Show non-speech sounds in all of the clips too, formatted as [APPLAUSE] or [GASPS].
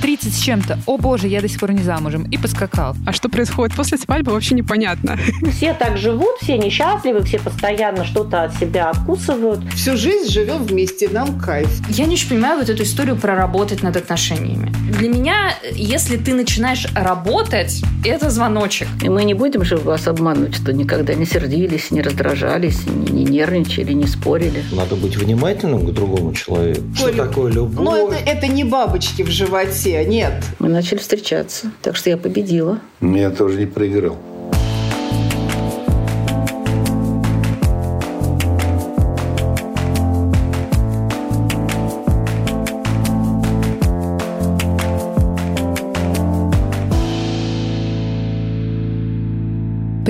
30 с чем-то, о боже, я до сих пор не замужем, и поскакал. А что происходит после свадьбы, вообще непонятно. [LAUGHS] Все так живут, все несчастливы, все постоянно что-то от себя откусывают. Всю жизнь живем вместе, нам кайф. Я не очень понимаю вот эту историю проработать над отношениями. Для меня, если ты начинаешь работать, это звоночек. И мы не будем же вас обманывать, что никогда не сердились, не раздражались, не, не нервничали, не спорили. Надо быть внимательным к другому человеку. Что такое любовь? Но это, это не бабочки в животе, нет. Мы начали встречаться, так что я победила. Я тоже не проиграл.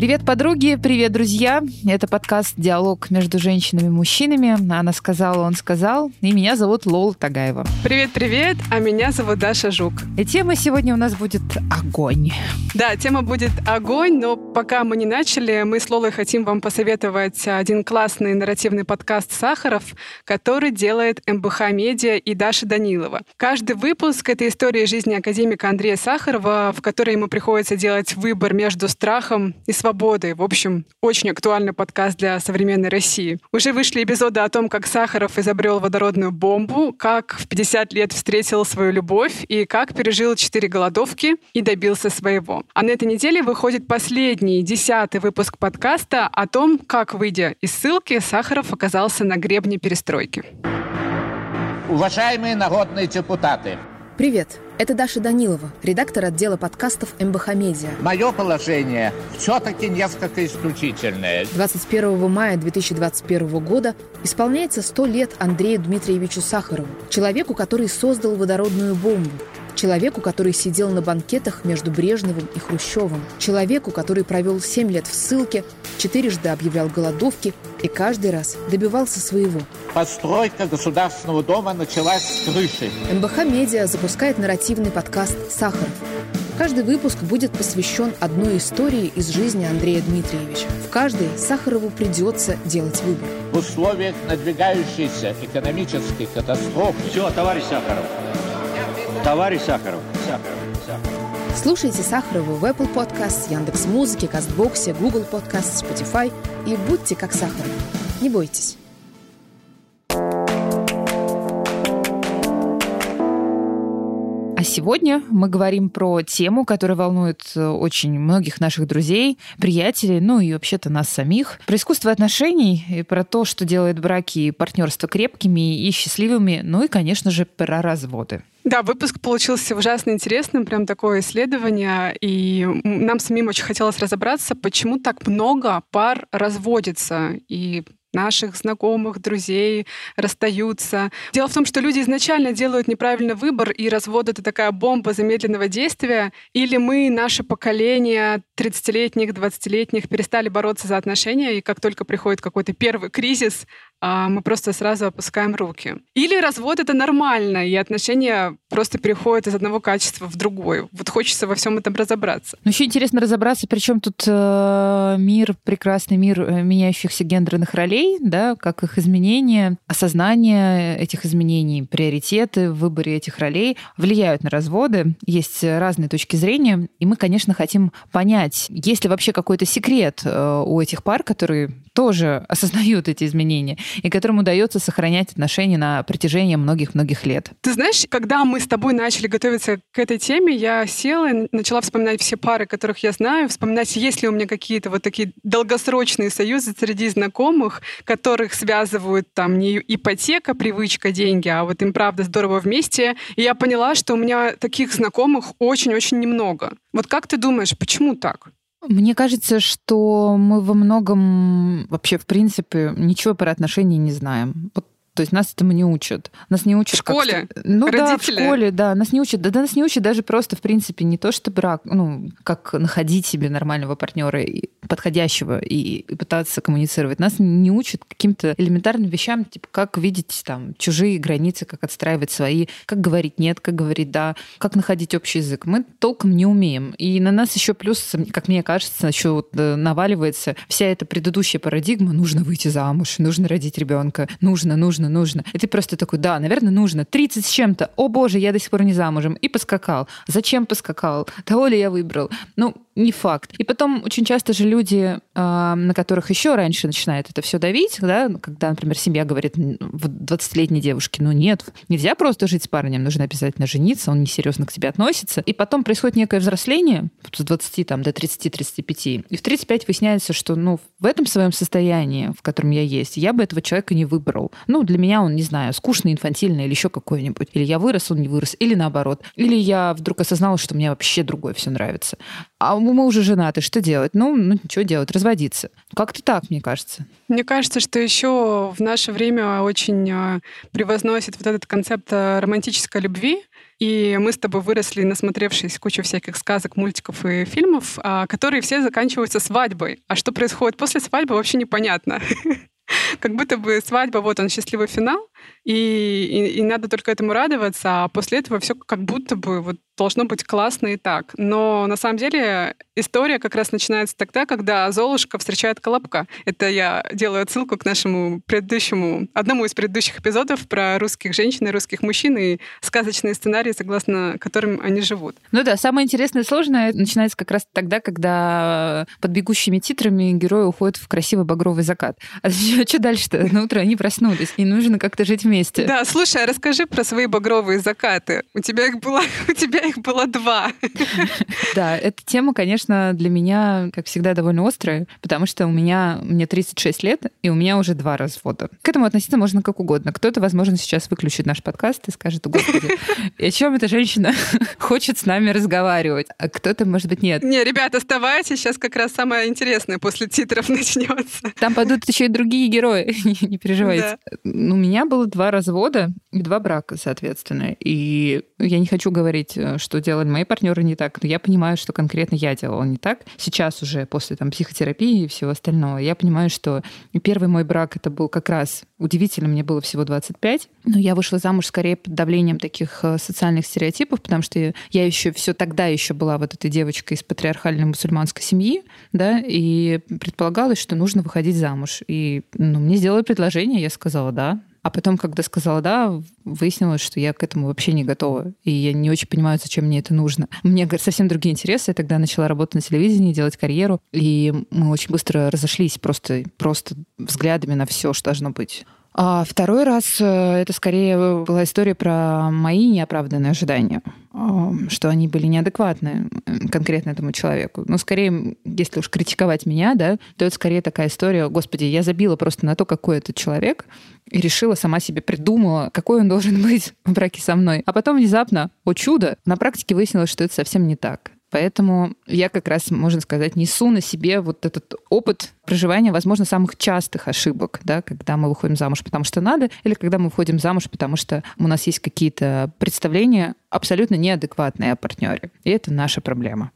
Привет, подруги, привет, друзья. Это подкаст «Диалог между женщинами и мужчинами». Она сказала, он сказал. И меня зовут Лола Тагаева. Привет-привет, а меня зовут Даша Жук. И тема сегодня у нас будет огонь. Да, тема будет огонь, но пока мы не начали, мы с Лолой хотим вам посоветовать один классный нарративный подкаст «Сахаров», который делает МБХ Медиа и Даша Данилова. Каждый выпуск — это история жизни академика Андрея Сахарова, в которой ему приходится делать выбор между страхом и свободой свободы. В общем, очень актуальный подкаст для современной России. Уже вышли эпизоды о том, как Сахаров изобрел водородную бомбу, как в 50 лет встретил свою любовь и как пережил 4 голодовки и добился своего. А на этой неделе выходит последний, десятый выпуск подкаста о том, как, выйдя из ссылки, Сахаров оказался на гребне перестройки. Уважаемые народные депутаты, Привет, это Даша Данилова, редактор отдела подкастов МБХ Медиа. Мое положение все-таки несколько исключительное. 21 мая 2021 года исполняется 100 лет Андрею Дмитриевичу Сахарову, человеку, который создал водородную бомбу, Человеку, который сидел на банкетах между Брежневым и Хрущевым. Человеку, который провел 7 лет в ссылке, четырежды объявлял голодовки и каждый раз добивался своего. Постройка Государственного дома началась с крыши. МБХ «Медиа» запускает нарративный подкаст «Сахаров». Каждый выпуск будет посвящен одной истории из жизни Андрея Дмитриевича. В каждой Сахарову придется делать выбор. В условиях надвигающейся экономической катастрофы... Все, товарищ Сахаров, Товарищ Сахаров. Сахаров. Сахаров. Слушайте Сахарову в Apple Podcasts, Яндекс Музыке, Кастбоксе, Google Podcasts, Spotify и будьте как Сахаров. Не бойтесь. А сегодня мы говорим про тему, которая волнует э, очень многих наших друзей, приятелей, ну и вообще-то нас самих. Про искусство отношений, и про то, что делает браки и партнерство крепкими и счастливыми, ну и, конечно же, про разводы. Да, выпуск получился ужасно интересным, прям такое исследование, и нам самим очень хотелось разобраться, почему так много пар разводится, и наших знакомых, друзей расстаются. Дело в том, что люди изначально делают неправильный выбор, и развод — это такая бомба замедленного действия. Или мы, наше поколение 30-летних, 20-летних, перестали бороться за отношения, и как только приходит какой-то первый кризис, мы просто сразу опускаем руки. Или развод — это нормально, и отношения просто переходят из одного качества в другое. Вот хочется во всем этом разобраться. Ну, еще интересно разобраться, причем тут э, мир, прекрасный мир э, меняющихся гендерных ролей, да, как их изменения, осознание этих изменений, приоритеты в выборе этих ролей влияют на разводы. Есть разные точки зрения, и мы, конечно, хотим понять, есть ли вообще какой-то секрет э, у этих пар, которые тоже осознают эти изменения, и которым удается сохранять отношения на протяжении многих-многих лет. Ты знаешь, когда мы с тобой начали готовиться к этой теме, я села и начала вспоминать все пары, которых я знаю, вспоминать, есть ли у меня какие-то вот такие долгосрочные союзы среди знакомых, которых связывают там не ипотека, привычка, деньги, а вот им правда здорово вместе. И я поняла, что у меня таких знакомых очень-очень немного. Вот как ты думаешь, почему так? Мне кажется, что мы во многом вообще, в принципе, ничего про отношения не знаем. Вот то есть нас этому не учат. Нас не учат... В школе? Как... Ну Родители? да, в школе, да. Нас не учат. Да, да, нас не учат даже просто, в принципе, не то, что брак, ну, как находить себе нормального партнера, подходящего, и пытаться коммуницировать. Нас не учат каким-то элементарным вещам, типа как видеть там чужие границы, как отстраивать свои, как говорить нет, как говорить да, как находить общий язык. Мы толком не умеем. И на нас еще плюс, как мне кажется, еще вот э, наваливается вся эта предыдущая парадигма. Нужно выйти замуж, нужно родить ребенка, нужно, нужно нужно, нужно. И ты просто такой, да, наверное, нужно. 30 с чем-то. О боже, я до сих пор не замужем. И поскакал. Зачем поскакал? Того ли я выбрал? Ну, не факт. И потом очень часто же люди, а, на которых еще раньше начинает это все давить, да, когда, например, семья говорит 20-летней девушке, ну нет, нельзя просто жить с парнем, нужно обязательно жениться, он несерьезно к тебе относится. И потом происходит некое взросление с 20 там, до 30-35. И в 35 выясняется, что ну, в этом своем состоянии, в котором я есть, я бы этого человека не выбрал. Ну, для меня он, не знаю, скучный, инфантильный или еще какой-нибудь. Или я вырос, он не вырос. Или наоборот. Или я вдруг осознала, что мне вообще другое все нравится. А мы уже женаты, что делать? Ну, ну что делать? Разводиться. Как-то так, мне кажется. Мне кажется, что еще в наше время очень а, превозносит вот этот концепт а, романтической любви, и мы с тобой выросли, насмотревшись кучу всяких сказок, мультиков и фильмов, а, которые все заканчиваются свадьбой. А что происходит после свадьбы, вообще непонятно. [LAUGHS] Как будто бы свадьба, вот он, счастливый финал, и, и, и надо только этому радоваться, а после этого все как будто бы вот должно быть классно и так. Но на самом деле история как раз начинается тогда, когда Золушка встречает Колобка. Это я делаю отсылку к нашему предыдущему, одному из предыдущих эпизодов про русских женщин и русских мужчин и сказочные сценарии, согласно которым они живут. Ну да, самое интересное и сложное начинается как раз тогда, когда под бегущими титрами герои уходят в красивый багровый закат. А [LAUGHS] что дальше-то? На утро они проснулись, и нужно как-то жить вместе. Да, слушай, а расскажи про свои багровые закаты. У тебя их было, [LAUGHS] у тебя их было два. [LAUGHS] Да, эта тема, конечно, для меня, как всегда, довольно острая, потому что у меня, мне 36 лет, и у меня уже два развода. К этому относиться можно как угодно. Кто-то, возможно, сейчас выключит наш подкаст и скажет, господи, [LAUGHS] о чем эта женщина хочет с нами разговаривать? А кто-то, может быть, нет. Не, ребят, оставайтесь, сейчас как раз самое интересное после титров начнется. Там пойдут еще и другие герои, не переживайте. Да. У меня было два развода и два брака, соответственно. И я не хочу говорить, что делали мои партнеры не так, но я понимаю, что конкретно я делала не так. Сейчас уже после там, психотерапии и всего остального, я понимаю, что первый мой брак это был как раз удивительно, мне было всего 25, но я вышла замуж скорее под давлением таких э, социальных стереотипов, потому что я еще все тогда еще была вот этой девочкой из патриархальной мусульманской семьи, да, и предполагалось, что нужно выходить замуж. И ну, мне сделали предложение, я сказала да, а потом, когда сказала «да», выяснилось, что я к этому вообще не готова. И я не очень понимаю, зачем мне это нужно. [LAUGHS] Меня совсем другие интересы. Я тогда начала работать на телевидении, делать карьеру. И мы очень быстро разошлись просто, просто взглядами на все, что должно быть. А второй раз э, это скорее была история про мои неоправданные ожидания, что они были неадекватны конкретно этому человеку. Но скорее, если уж критиковать меня, да, то это скорее такая история, господи, я забила просто на то, какой этот человек, и решила сама себе придумала, какой он должен быть в браке со мной. А потом внезапно, о чудо, на практике выяснилось, что это совсем не так. Поэтому я как раз, можно сказать, несу на себе вот этот опыт проживания, возможно, самых частых ошибок, да, когда мы выходим замуж, потому что надо, или когда мы выходим замуж, потому что у нас есть какие-то представления абсолютно неадекватные о партнере. И это наша проблема.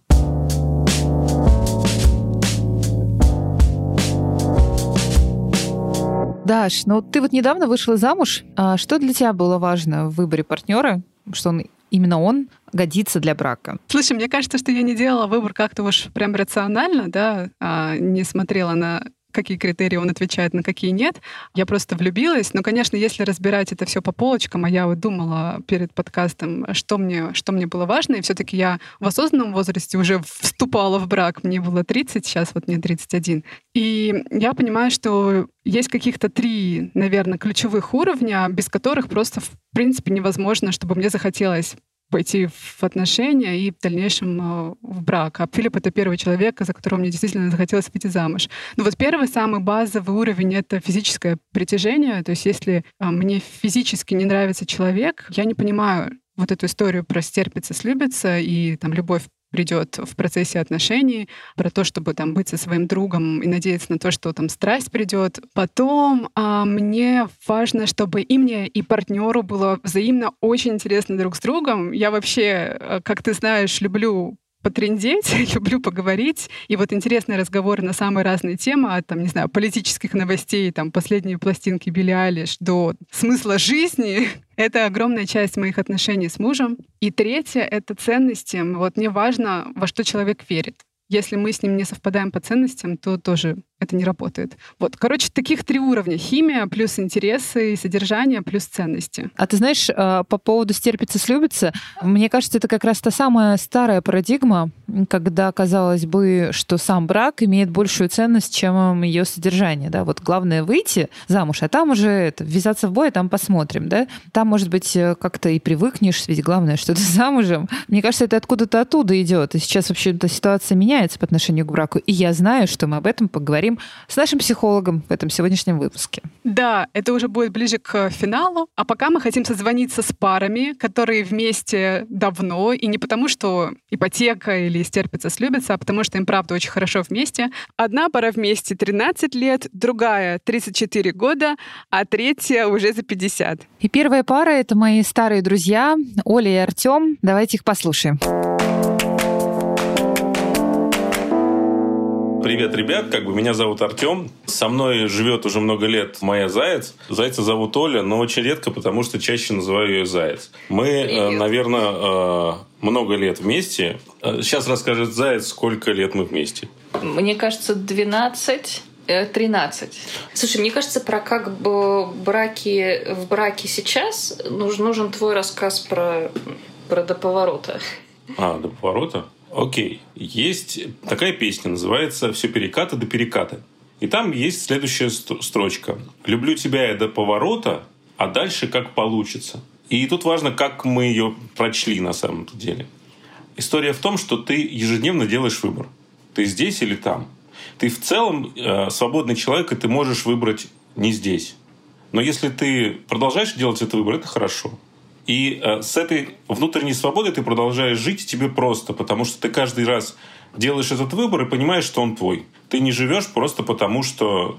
Даш, ну ты вот недавно вышла замуж. А что для тебя было важно в выборе партнера? Что он именно он годится для брака. Слушай, мне кажется, что я не делала выбор как-то уж прям рационально, да, а не смотрела на какие критерии он отвечает, на какие нет. Я просто влюбилась. Но, конечно, если разбирать это все по полочкам, а я вот думала перед подкастом, что мне, что мне было важно, и все-таки я в осознанном возрасте уже вступала в брак. Мне было 30, сейчас вот мне 31. И я понимаю, что есть каких-то три, наверное, ключевых уровня, без которых просто, в принципе, невозможно, чтобы мне захотелось пойти в отношения и в дальнейшем э, в брак. А Филипп — это первый человек, за которого мне действительно захотелось выйти замуж. Но вот первый, самый базовый уровень — это физическое притяжение. То есть если э, мне физически не нравится человек, я не понимаю вот эту историю про стерпится, слюбится и там любовь придет в процессе отношений, про то, чтобы там быть со своим другом и надеяться на то, что там страсть придет. Потом а, мне важно, чтобы и мне, и партнеру было взаимно очень интересно друг с другом. Я вообще, э, как ты знаешь, люблю потрендеть, [LAUGHS] люблю поговорить. И вот интересные разговоры на самые разные темы, от, там, не знаю, политических новостей, там, последние пластинки Билли Алиш до смысла жизни. [LAUGHS] Это огромная часть моих отношений с мужем. И третье — это ценности. Вот мне важно, во что человек верит. Если мы с ним не совпадаем по ценностям, то тоже это не работает. Вот, короче, таких три уровня. Химия плюс интересы и содержание плюс ценности. А ты знаешь, а, по поводу стерпится, слюбится, мне кажется, это как раз та самая старая парадигма, когда казалось бы, что сам брак имеет большую ценность, чем ее содержание. Да? Вот главное выйти замуж, а там уже это, ввязаться в бой, а там посмотрим. Да? Там, может быть, как-то и привыкнешь, ведь главное, что ты [LAUGHS] замужем. Мне кажется, это откуда-то оттуда идет. И сейчас вообще-то ситуация меняется по отношению к браку. И я знаю, что мы об этом поговорим с нашим психологом в этом сегодняшнем выпуске. Да, это уже будет ближе к финалу. А пока мы хотим созвониться с парами, которые вместе давно, и не потому, что ипотека или стерпится, слюбится, а потому что им правда очень хорошо вместе. Одна пара вместе 13 лет, другая 34 года, а третья уже за 50. И первая пара — это мои старые друзья Оля и Артем. Давайте их послушаем. Привет, ребят, как бы меня зовут Артем. Со мной живет уже много лет моя заяц. Зайца зовут Оля, но очень редко, потому что чаще называю ее заяц. Мы, э, Привет. наверное, э, много лет вместе. Э, сейчас расскажет заяц, сколько лет мы вместе. Мне кажется, 12. 13. Слушай, мне кажется, про как бы браки в браке сейчас нужен, нужен твой рассказ про, про до поворота. А, до поворота? Окей. Есть такая песня, называется «Все перекаты до переката». И там есть следующая строчка. «Люблю тебя я до поворота, а дальше как получится». И тут важно, как мы ее прочли на самом деле. История в том, что ты ежедневно делаешь выбор. Ты здесь или там. Ты в целом э, свободный человек, и ты можешь выбрать не здесь. Но если ты продолжаешь делать этот выбор, это хорошо. И э, с этой внутренней свободой ты продолжаешь жить, тебе просто, потому что ты каждый раз делаешь этот выбор и понимаешь, что он твой. Ты не живешь просто потому, что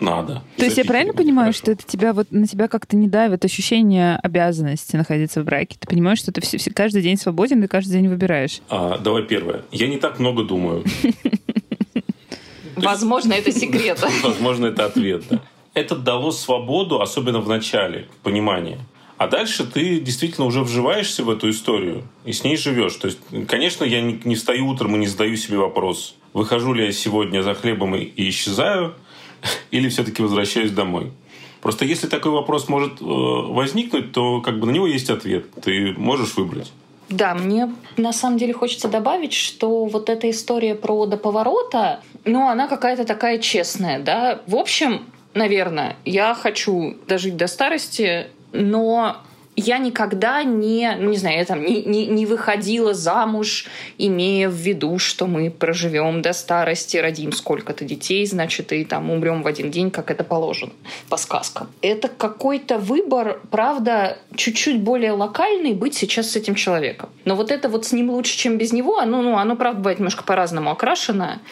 надо. То есть я правильно понимаю, хорошо. что это тебя вот на тебя как-то не давит ощущение обязанности находиться в браке? Ты понимаешь, что ты все, все, каждый день свободен и каждый день выбираешь? А, давай первое. Я не так много думаю. [LAUGHS] Возможно, это секрет. [LAUGHS] Возможно, это ответ, да. Это дало свободу, особенно в начале, понимания. А дальше ты действительно уже вживаешься в эту историю и с ней живешь. То есть, конечно, я не, не встаю утром и не задаю себе вопрос, выхожу ли я сегодня за хлебом и, и исчезаю, [LAUGHS] или все-таки возвращаюсь домой. Просто если такой вопрос может э, возникнуть, то как бы на него есть ответ. Ты можешь выбрать. Да, мне на самом деле хочется добавить, что вот эта история про до поворота, ну, она какая-то такая честная, да. В общем, наверное, я хочу дожить до старости но я никогда не, ну не знаю, я там не, не, не выходила замуж, имея в виду, что мы проживем до старости, родим сколько-то детей, значит, и там умрем в один день, как это положено по сказкам. Это какой-то выбор, правда, чуть-чуть более локальный быть сейчас с этим человеком. Но вот это вот с ним лучше, чем без него, оно, ну, оно правда, бывает немножко по-разному окрашено.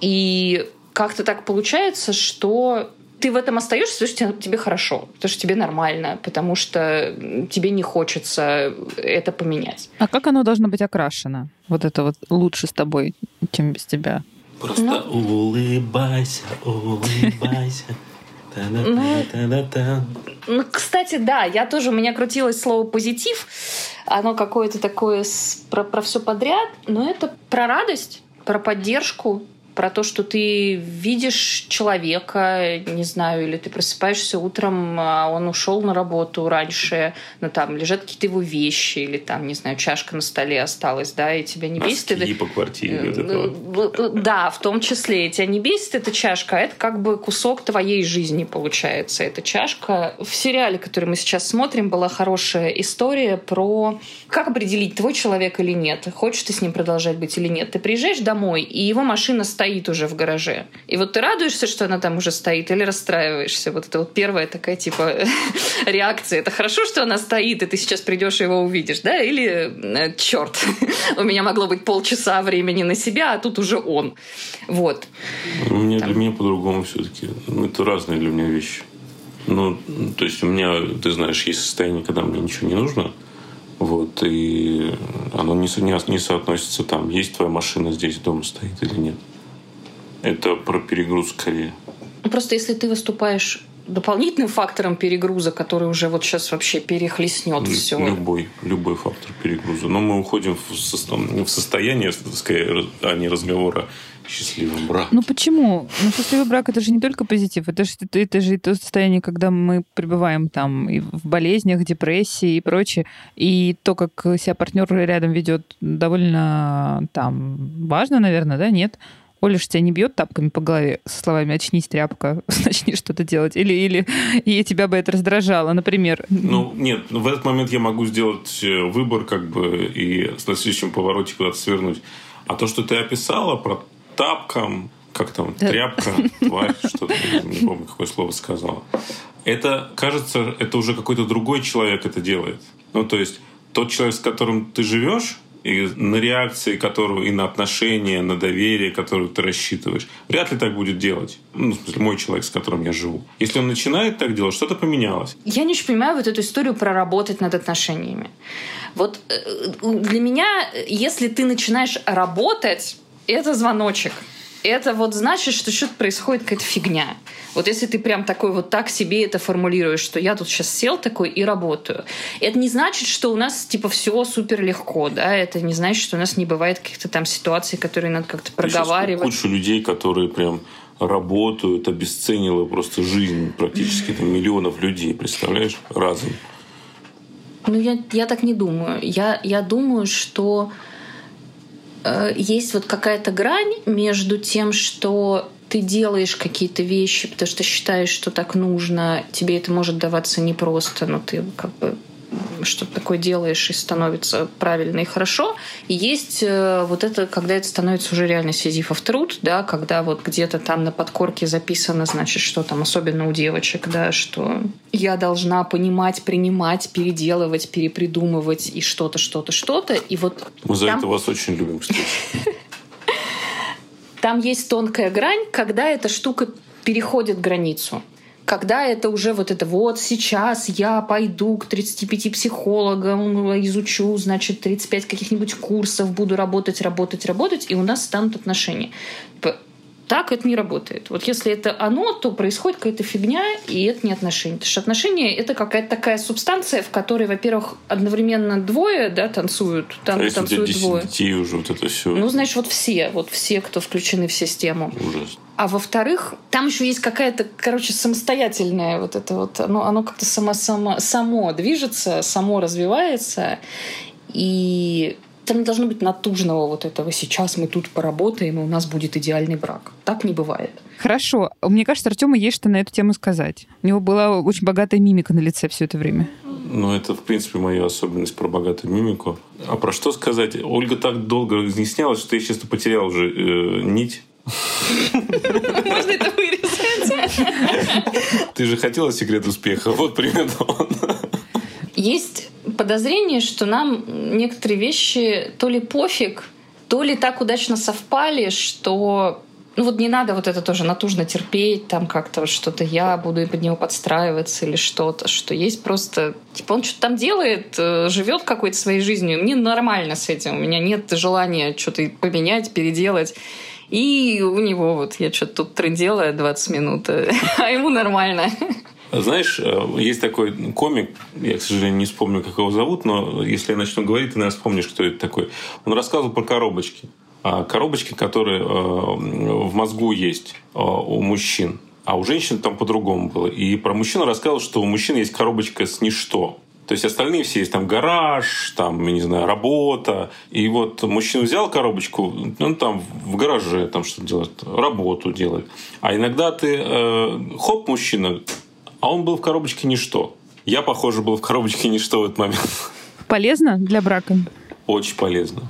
И как-то так получается, что ты в этом остаешься, потому что тебе хорошо, потому что тебе нормально, потому что тебе не хочется это поменять. А как оно должно быть окрашено? Вот это вот лучше с тобой, чем без тебя? Просто ну, улыбайся, улыбайся. Ну, [LAUGHS] ну, кстати, да, я тоже, у меня крутилось слово позитив, оно какое-то такое с, про, про все подряд, но это про радость, про поддержку, про то, что ты видишь человека, не знаю, или ты просыпаешься утром, а он ушел на работу раньше, ну там лежат какие-то его вещи, или там, не знаю, чашка на столе осталась, да, и тебя не бесит. Носки по квартире. Это Да, в том числе. И тебя не бесит эта чашка, а это как бы кусок твоей жизни получается. Эта чашка. В сериале, который мы сейчас смотрим, была хорошая история про как определить, твой человек или нет, хочешь ты с ним продолжать быть или нет. Ты приезжаешь домой, и его машина стоит стоит уже в гараже. И вот ты радуешься, что она там уже стоит, или расстраиваешься? Вот это вот первая такая типа [LAUGHS] реакция. Это хорошо, что она стоит, и ты сейчас придешь и его увидишь, да? Или э, черт, [LAUGHS] у меня могло быть полчаса времени на себя, а тут уже он. Вот. Мне, Для меня по-другому все-таки. Ну, это разные для меня вещи. Ну, то есть у меня, ты знаешь, есть состояние, когда мне ничего не нужно, вот, и оно не, не, не соотносится там, есть твоя машина здесь дома стоит или нет. Это про перегруз скорее. Просто если ты выступаешь дополнительным фактором перегруза, который уже вот сейчас вообще перехлестнет все. Любой, любой фактор перегруза. Но мы уходим в, в состояние, скорее, а не разговора счастливым брак. Ну почему? Ну счастливый брак это же не только позитив, это же, это, это же то состояние, когда мы пребываем там и в болезнях, депрессии и прочее. И то, как себя партнер рядом ведет, довольно там важно, наверное, да, нет? Оля же тебя не бьет тапками по голове со словами «очнись, тряпка, [LAUGHS] начни что-то делать». Или, или и тебя бы это раздражало, например. Ну, нет, в этот момент я могу сделать э, выбор как бы и в следующем повороте куда-то свернуть. А то, что ты описала про тапкам, как там, тряпка, [LAUGHS] тварь, что-то, не помню, какое слово сказала. Это, кажется, это уже какой-то другой человек это делает. Ну, то есть, тот человек, с которым ты живешь, и на реакции, которую и на отношения, на доверие, которое ты рассчитываешь. Вряд ли так будет делать. Ну, в смысле, мой человек, с которым я живу. Если он начинает так делать, что-то поменялось. Я не очень понимаю вот эту историю проработать над отношениями. Вот э, для меня, если ты начинаешь работать, это звоночек. Это вот значит, что что-то происходит какая-то фигня. Вот если ты прям такой вот так себе это формулируешь, что я тут сейчас сел такой и работаю. Это не значит, что у нас типа все супер легко, да, это не значит, что у нас не бывает каких-то там ситуаций, которые надо как-то проговаривать. Куча людей, которые прям работают, обесценила просто жизнь практически там, миллионов людей, представляешь, разом. Ну, я, я так не думаю. Я, я думаю, что есть вот какая-то грань между тем, что ты делаешь какие-то вещи, потому что считаешь, что так нужно, тебе это может даваться непросто, но ты как бы что-то такое делаешь и становится правильно и хорошо. И есть э, вот это, когда это становится уже реально сизифов труд, да, когда вот где-то там на подкорке записано, значит, что там, особенно у девочек, да, что я должна понимать, принимать, переделывать, перепридумывать и что-то, что-то, что-то. И вот Мы за там... это вас очень любим, кстати. [LAUGHS] Там есть тонкая грань, когда эта штука переходит границу когда это уже вот это вот сейчас я пойду к 35 психологам, изучу, значит, 35 каких-нибудь курсов, буду работать, работать, работать, и у нас станут отношения. Так это не работает. Вот если это оно, то происходит какая-то фигня, и это не отношения. Потому что отношения — это какая-то такая субстанция, в которой, во-первых, одновременно двое да, танцуют. Там а танцуют если двое. детей уже вот это все. Ну, значит, вот все, вот все, кто включены в систему. Ужас. А во-вторых, там еще есть какая-то, короче, самостоятельная вот это вот, оно, оно как-то само, само, само движется, само развивается. И там не должно быть натужного вот этого «сейчас мы тут поработаем, и у нас будет идеальный брак». Так не бывает. Хорошо. Мне кажется, Артему есть что на эту тему сказать. У него была очень богатая мимика на лице все это время. Ну, это, в принципе, моя особенность про богатую мимику. А про что сказать? Ольга так долго разъяснялась, что я, честно, потерял уже э, нить. Можно это вырезать? Ты же хотела секрет успеха. Вот примерно он. Есть подозрение, что нам некоторые вещи то ли пофиг, то ли так удачно совпали, что ну вот не надо вот это тоже натужно терпеть, там как-то что-то я буду под него подстраиваться или что-то, что есть просто... Типа он что-то там делает, э, живет какой-то своей жизнью. Мне нормально с этим. У меня нет желания что-то поменять, переделать. И у него вот я что-то тут трындела 20 минут, [LAUGHS] а ему нормально. Знаешь, э, есть такой комик, я, к сожалению, не вспомню, как его зовут, но если я начну говорить, ты, наверное, вспомнишь, кто это такой. Он рассказывал про коробочки. А коробочки, которые э, в мозгу есть э, у мужчин. А у женщин там по-другому было. И про мужчину рассказывал, что у мужчин есть коробочка с ничто. То есть остальные все есть там гараж, там, не знаю, работа. И вот мужчина взял коробочку, он там в гараже там что делает, работу делает. А иногда ты, э, хоп, мужчина, а он был в коробочке ничто. Я, похоже, был в коробочке ничто в этот момент. Полезно для брака? Очень полезно.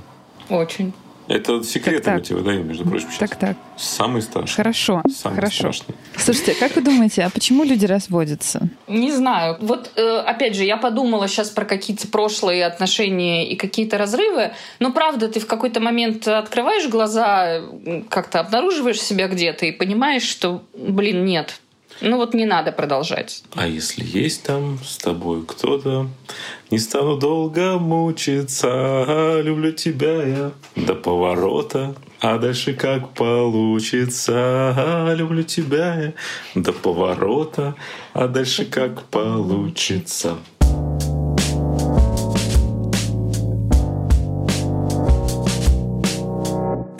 Очень. Это секреты так, тебе выдаем, между прочим. Сейчас. Так, так. Самый страшный. Хорошо. Самый хорошо. страшный. Слушайте, как вы думаете, а почему люди разводятся? Не знаю. Вот, э, опять же, я подумала сейчас про какие-то прошлые отношения и какие-то разрывы. Но правда, ты в какой-то момент открываешь глаза, как-то обнаруживаешь себя где-то и понимаешь, что, блин, нет, Ну вот не надо продолжать. А если есть там с тобой кто-то, не стану долго мучиться, люблю тебя я до поворота. А дальше как получится, люблю тебя я до поворота. А дальше как получится.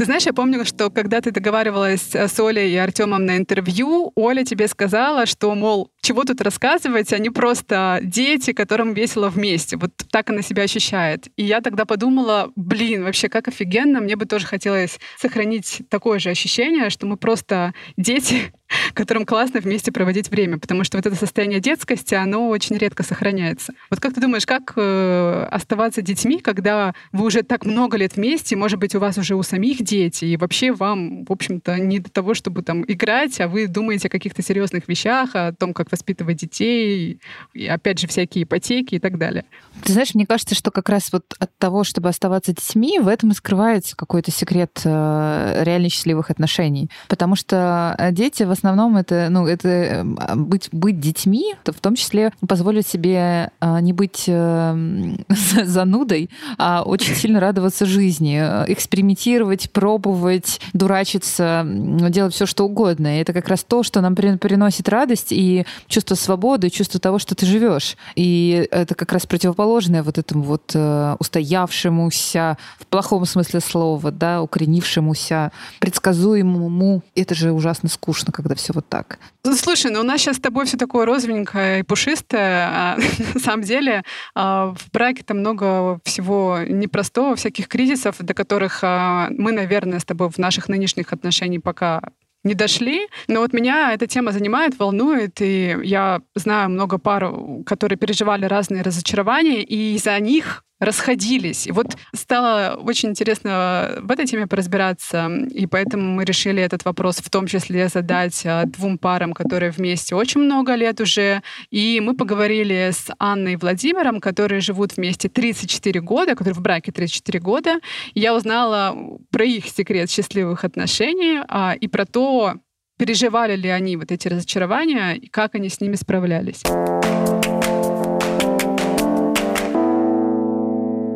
Ты знаешь, я помню, что когда ты договаривалась с Олей и Артемом на интервью, Оля тебе сказала, что, мол, чего тут рассказывать, они просто дети, которым весело вместе. Вот так она себя ощущает. И я тогда подумала, блин, вообще как офигенно, мне бы тоже хотелось сохранить такое же ощущение, что мы просто дети, [LAUGHS] которым классно вместе проводить время, потому что вот это состояние детскости, оно очень редко сохраняется. Вот как ты думаешь, как э, оставаться детьми, когда вы уже так много лет вместе, может быть, у вас уже у самих дети, и вообще вам, в общем-то, не до того, чтобы там играть, а вы думаете о каких-то серьезных вещах, о том, как воспитывать детей, и опять же всякие ипотеки и так далее. Ты знаешь, мне кажется, что как раз вот от того, чтобы оставаться детьми, в этом и скрывается какой-то секрет э, реально счастливых отношений. Потому что э, дети в основном это, ну, это э, быть, быть детьми, то в том числе позволит себе не быть [LAUGHS] занудой, а очень сильно радоваться жизни, экспериментировать, пробовать, дурачиться, делать все, что угодно. И это как раз то, что нам приносит радость и чувство свободы, чувство того, что ты живешь. И это как раз противоположное вот этому вот э, устоявшемуся, в плохом смысле слова, да, укоренившемуся, предсказуемому. Это же ужасно скучно, когда все вот так. Ну, слушай, ну у нас сейчас с тобой все такое розовенькое и пушистое, а [LAUGHS] на самом деле а, в браке-то много всего непростого, всяких кризисов, до которых а, мы, наверное, с тобой в наших нынешних отношениях пока не дошли. Но вот меня эта тема занимает, волнует, и я знаю много пар, которые переживали разные разочарования, и из-за них расходились. И вот стало очень интересно в этой теме поразбираться, и поэтому мы решили этот вопрос в том числе задать а, двум парам, которые вместе очень много лет уже. И мы поговорили с Анной и Владимиром, которые живут вместе 34 года, которые в браке 34 года. И я узнала про их секрет счастливых отношений а, и про то, переживали ли они вот эти разочарования и как они с ними справлялись.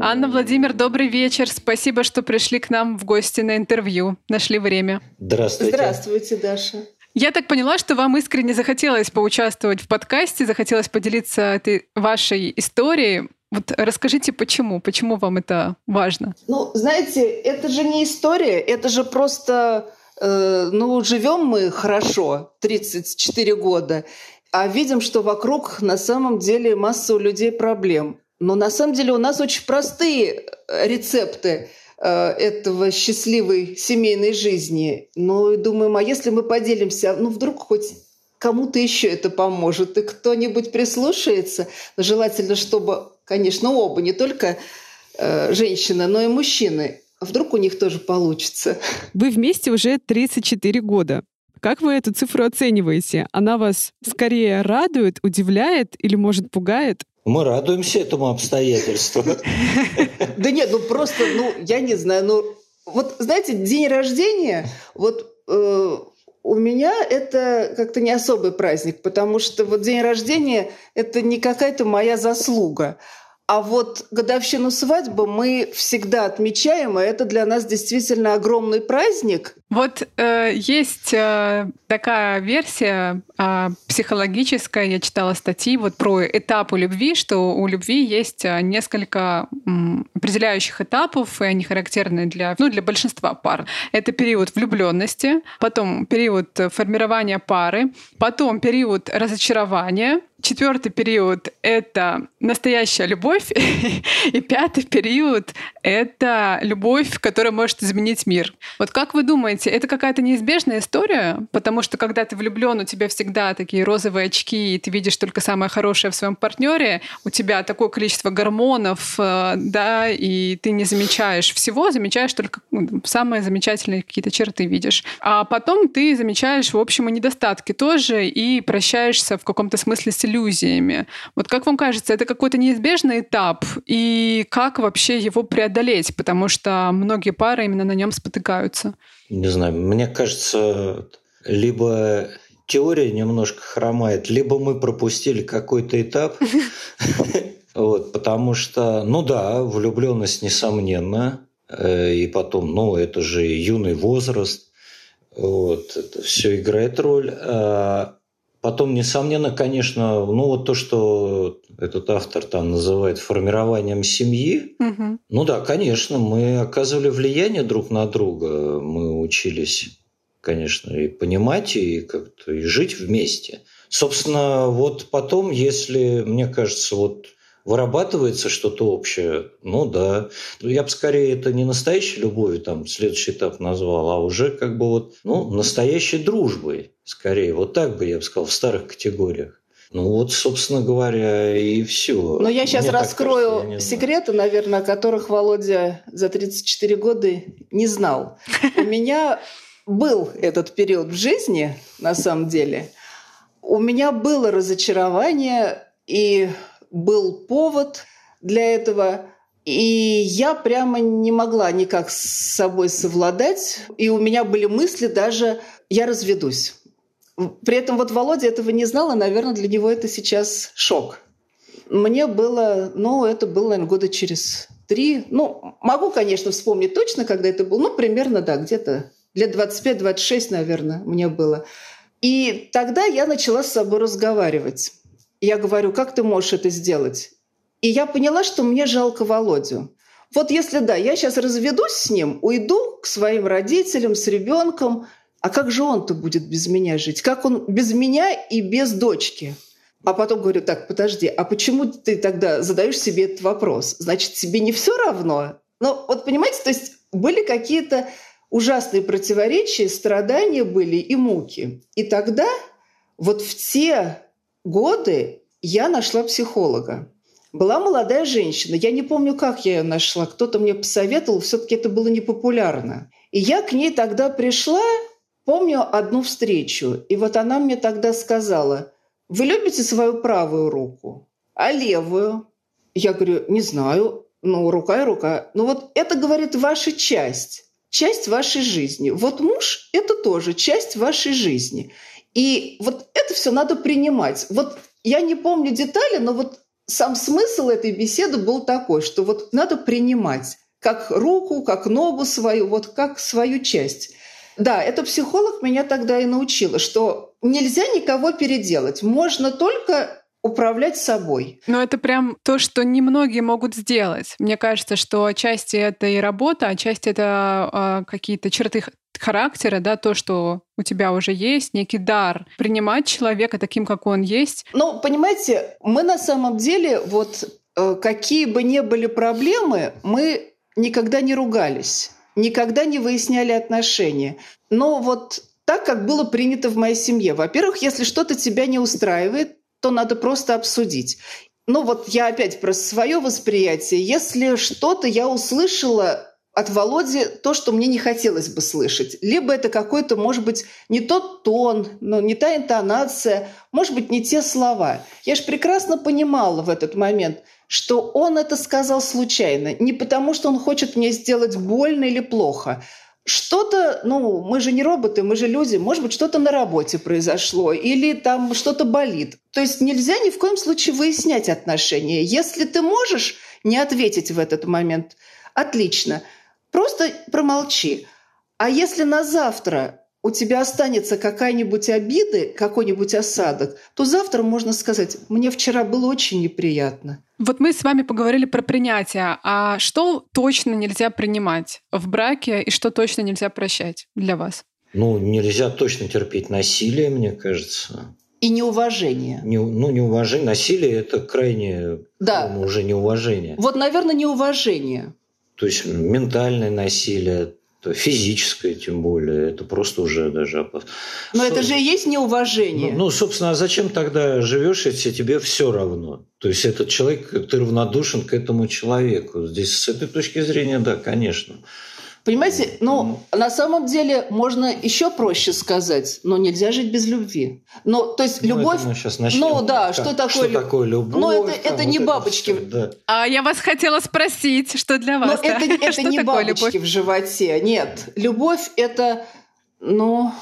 Анна Владимир, добрый вечер. Спасибо, что пришли к нам в гости на интервью. Нашли время. Здравствуйте. Здравствуйте, Даша. Я так поняла, что вам искренне захотелось поучаствовать в подкасте, захотелось поделиться этой вашей историей. Вот расскажите, почему? Почему вам это важно? Ну, знаете, это же не история, это же просто, э, ну, живем мы хорошо, 34 года, а видим, что вокруг на самом деле масса у людей проблем. Но на самом деле у нас очень простые э, рецепты э, этого счастливой семейной жизни. Ну и думаем, а если мы поделимся, ну вдруг хоть кому-то еще это поможет, и кто-нибудь прислушается. Желательно, чтобы, конечно, оба, не только э, женщина, но и мужчины. А вдруг у них тоже получится. Вы вместе уже 34 года. Как вы эту цифру оцениваете? Она вас скорее радует, удивляет или, может, пугает? Мы радуемся этому обстоятельству. [LAUGHS] Да нет, ну просто, ну, я не знаю, ну, вот, знаете, день рождения, вот э, у меня это как-то не особый праздник, потому что вот день рождения – это не какая-то моя заслуга. А вот годовщину свадьбы мы всегда отмечаем, и это для нас действительно огромный праздник. Вот э, есть э, такая версия э, психологическая, я читала статьи вот про этапы любви, что у любви есть э, несколько м, определяющих этапов, и они характерны для, ну, для большинства пар. Это период влюбленности, потом период формирования пары, потом период разочарования, Четвертый период — это настоящая любовь. [LAUGHS] И пятый период — это любовь, которая может изменить мир. Вот как вы думаете, это какая-то неизбежная история? Потому что когда ты влюблен, у тебя всегда такие розовые очки, и ты видишь только самое хорошее в своем партнере, у тебя такое количество гормонов, э, да, и ты не замечаешь всего, замечаешь только ну, самые замечательные какие-то черты видишь. А потом ты замечаешь, в общем, и недостатки тоже, и прощаешься в каком-то смысле с иллюзиями. Вот как вам кажется, это какой-то неизбежный этап? И как вообще его преодолеть? Потому что многие пары именно на нем спотыкаются. Не знаю, мне кажется, либо теория немножко хромает. Либо мы пропустили какой-то этап, [LAUGHS] вот, потому что, ну да, влюбленность несомненно, э, и потом, ну это же юный возраст, вот, это все играет роль. Потом, несомненно, конечно, ну вот то, что этот автор там называет формированием семьи, угу. ну да, конечно, мы оказывали влияние друг на друга, мы учились конечно, и понимать, и как-то и жить вместе. Собственно, вот потом, если, мне кажется, вот вырабатывается что-то общее, ну да. Я бы скорее это не настоящей любовью, там, следующий этап назвал, а уже как бы вот, ну, настоящей дружбой, скорее. Вот так бы я бы сказал, в старых категориях. Ну вот, собственно говоря, и все. Но я сейчас Мне раскрою кажется, секреты, наверное, о которых Володя за 34 года не знал. У меня был этот период в жизни, на самом деле, у меня было разочарование и был повод для этого. И я прямо не могла никак с собой совладать. И у меня были мысли даже «я разведусь». При этом вот Володя этого не знал, и, наверное, для него это сейчас шок. Мне было, ну, это было, наверное, года через три. Ну, могу, конечно, вспомнить точно, когда это было. Ну, примерно, да, где-то лет 25-26, наверное, мне было. И тогда я начала с собой разговаривать. Я говорю, как ты можешь это сделать? И я поняла, что мне жалко Володю. Вот если да, я сейчас разведусь с ним, уйду к своим родителям с ребенком, а как же он-то будет без меня жить? Как он без меня и без дочки? А потом говорю, так, подожди, а почему ты тогда задаешь себе этот вопрос? Значит, тебе не все равно? Ну, вот понимаете, то есть были какие-то ужасные противоречия, страдания были и муки. И тогда, вот в те годы, я нашла психолога. Была молодая женщина. Я не помню, как я ее нашла. Кто-то мне посоветовал. Все-таки это было непопулярно. И я к ней тогда пришла, помню одну встречу. И вот она мне тогда сказала, вы любите свою правую руку, а левую? Я говорю, не знаю. Ну, рука и рука. Ну вот это, говорит, ваша часть часть вашей жизни. Вот муж – это тоже часть вашей жизни. И вот это все надо принимать. Вот я не помню детали, но вот сам смысл этой беседы был такой, что вот надо принимать как руку, как ногу свою, вот как свою часть. Да, это психолог меня тогда и научила, что нельзя никого переделать. Можно только управлять собой. Но это прям то, что немногие могут сделать. Мне кажется, что отчасти это и работа, отчасти это э, какие-то черты характера, да, то, что у тебя уже есть, некий дар принимать человека таким, как он есть. Ну, понимаете, мы на самом деле, вот э, какие бы ни были проблемы, мы никогда не ругались, никогда не выясняли отношения. Но вот так, как было принято в моей семье. Во-первых, если что-то тебя не устраивает, то надо просто обсудить. Ну вот я опять про свое восприятие. Если что-то я услышала от Володи то, что мне не хотелось бы слышать. Либо это какой-то, может быть, не тот тон, но не та интонация, может быть, не те слова. Я же прекрасно понимала в этот момент, что он это сказал случайно. Не потому, что он хочет мне сделать больно или плохо, что-то, ну, мы же не роботы, мы же люди, может быть, что-то на работе произошло или там что-то болит. То есть нельзя ни в коем случае выяснять отношения. Если ты можешь не ответить в этот момент, отлично, просто промолчи. А если на завтра у тебя останется какая-нибудь обида, какой-нибудь осадок, то завтра можно сказать, мне вчера было очень неприятно. Вот мы с вами поговорили про принятие. А что точно нельзя принимать в браке и что точно нельзя прощать для вас? Ну, нельзя точно терпеть насилие, мне кажется. И неуважение. Не, ну, неуважение. Насилие – это крайне да. уже неуважение. Вот, наверное, неуважение. То есть ментальное насилие, физическое тем более, это просто уже даже опасно. Но Со... это же и есть неуважение. Ну, ну, собственно, а зачем тогда живешь, если тебе все равно? То есть этот человек, ты равнодушен к этому человеку. Здесь с этой точки зрения, да, конечно. Понимаете, ну, на самом деле можно еще проще сказать, но нельзя жить без любви. Но, то есть, ну, любовь... мы сейчас начнем. Ну, да, как, что такое... Что такое любовь? Ну, это, там, это не вот бабочки. Это все, да. А я вас хотела спросить, что для вас? Но да? это, [LAUGHS] это не бабочки любовь? в животе. Нет, любовь – это, ну,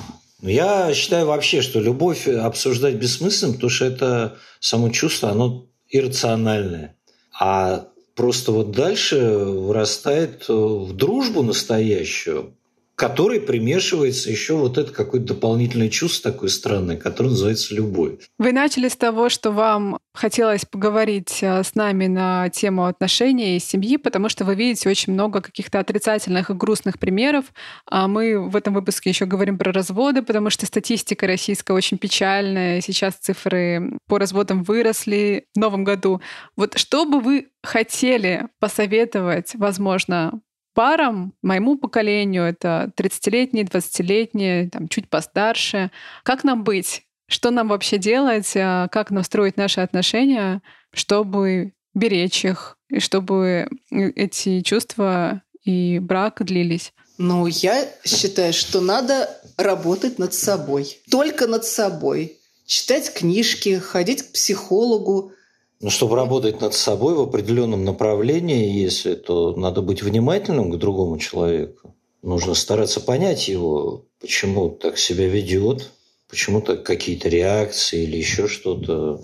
Я считаю вообще, что любовь обсуждать бессмысленно, потому что это само чувство, оно иррациональное. А просто вот дальше вырастает в дружбу настоящую, которой примешивается еще вот это какое-то дополнительное чувство такое странное, которое называется любовь. Вы начали с того, что вам хотелось поговорить э, с нами на тему отношений и семьи, потому что вы видите очень много каких-то отрицательных и грустных примеров. А мы в этом выпуске еще говорим про разводы, потому что статистика российская очень печальная. Сейчас цифры по разводам выросли в новом году. Вот что бы вы хотели посоветовать, возможно, парам, моему поколению, это 30-летние, 20-летние, там, чуть постарше. Как нам быть? Что нам вообще делать? А как настроить наши отношения, чтобы беречь их, и чтобы эти чувства и брак длились? Ну, я считаю, что надо работать над собой. Только над собой. Читать книжки, ходить к психологу, ну, чтобы работать над собой в определенном направлении, если, то надо быть внимательным к другому человеку. Нужно стараться понять его, почему так себя ведет, почему так какие-то реакции или еще что-то.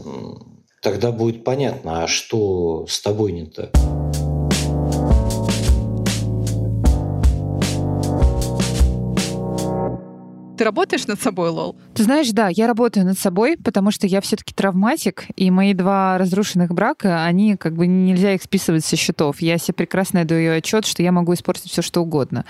Тогда будет понятно, а что с тобой не так. Ты работаешь над собой, Лол? Ты знаешь, да, я работаю над собой, потому что я все-таки травматик, и мои два разрушенных брака, они как бы нельзя их списывать со счетов. Я себе прекрасно даю отчет, что я могу испортить все, что угодно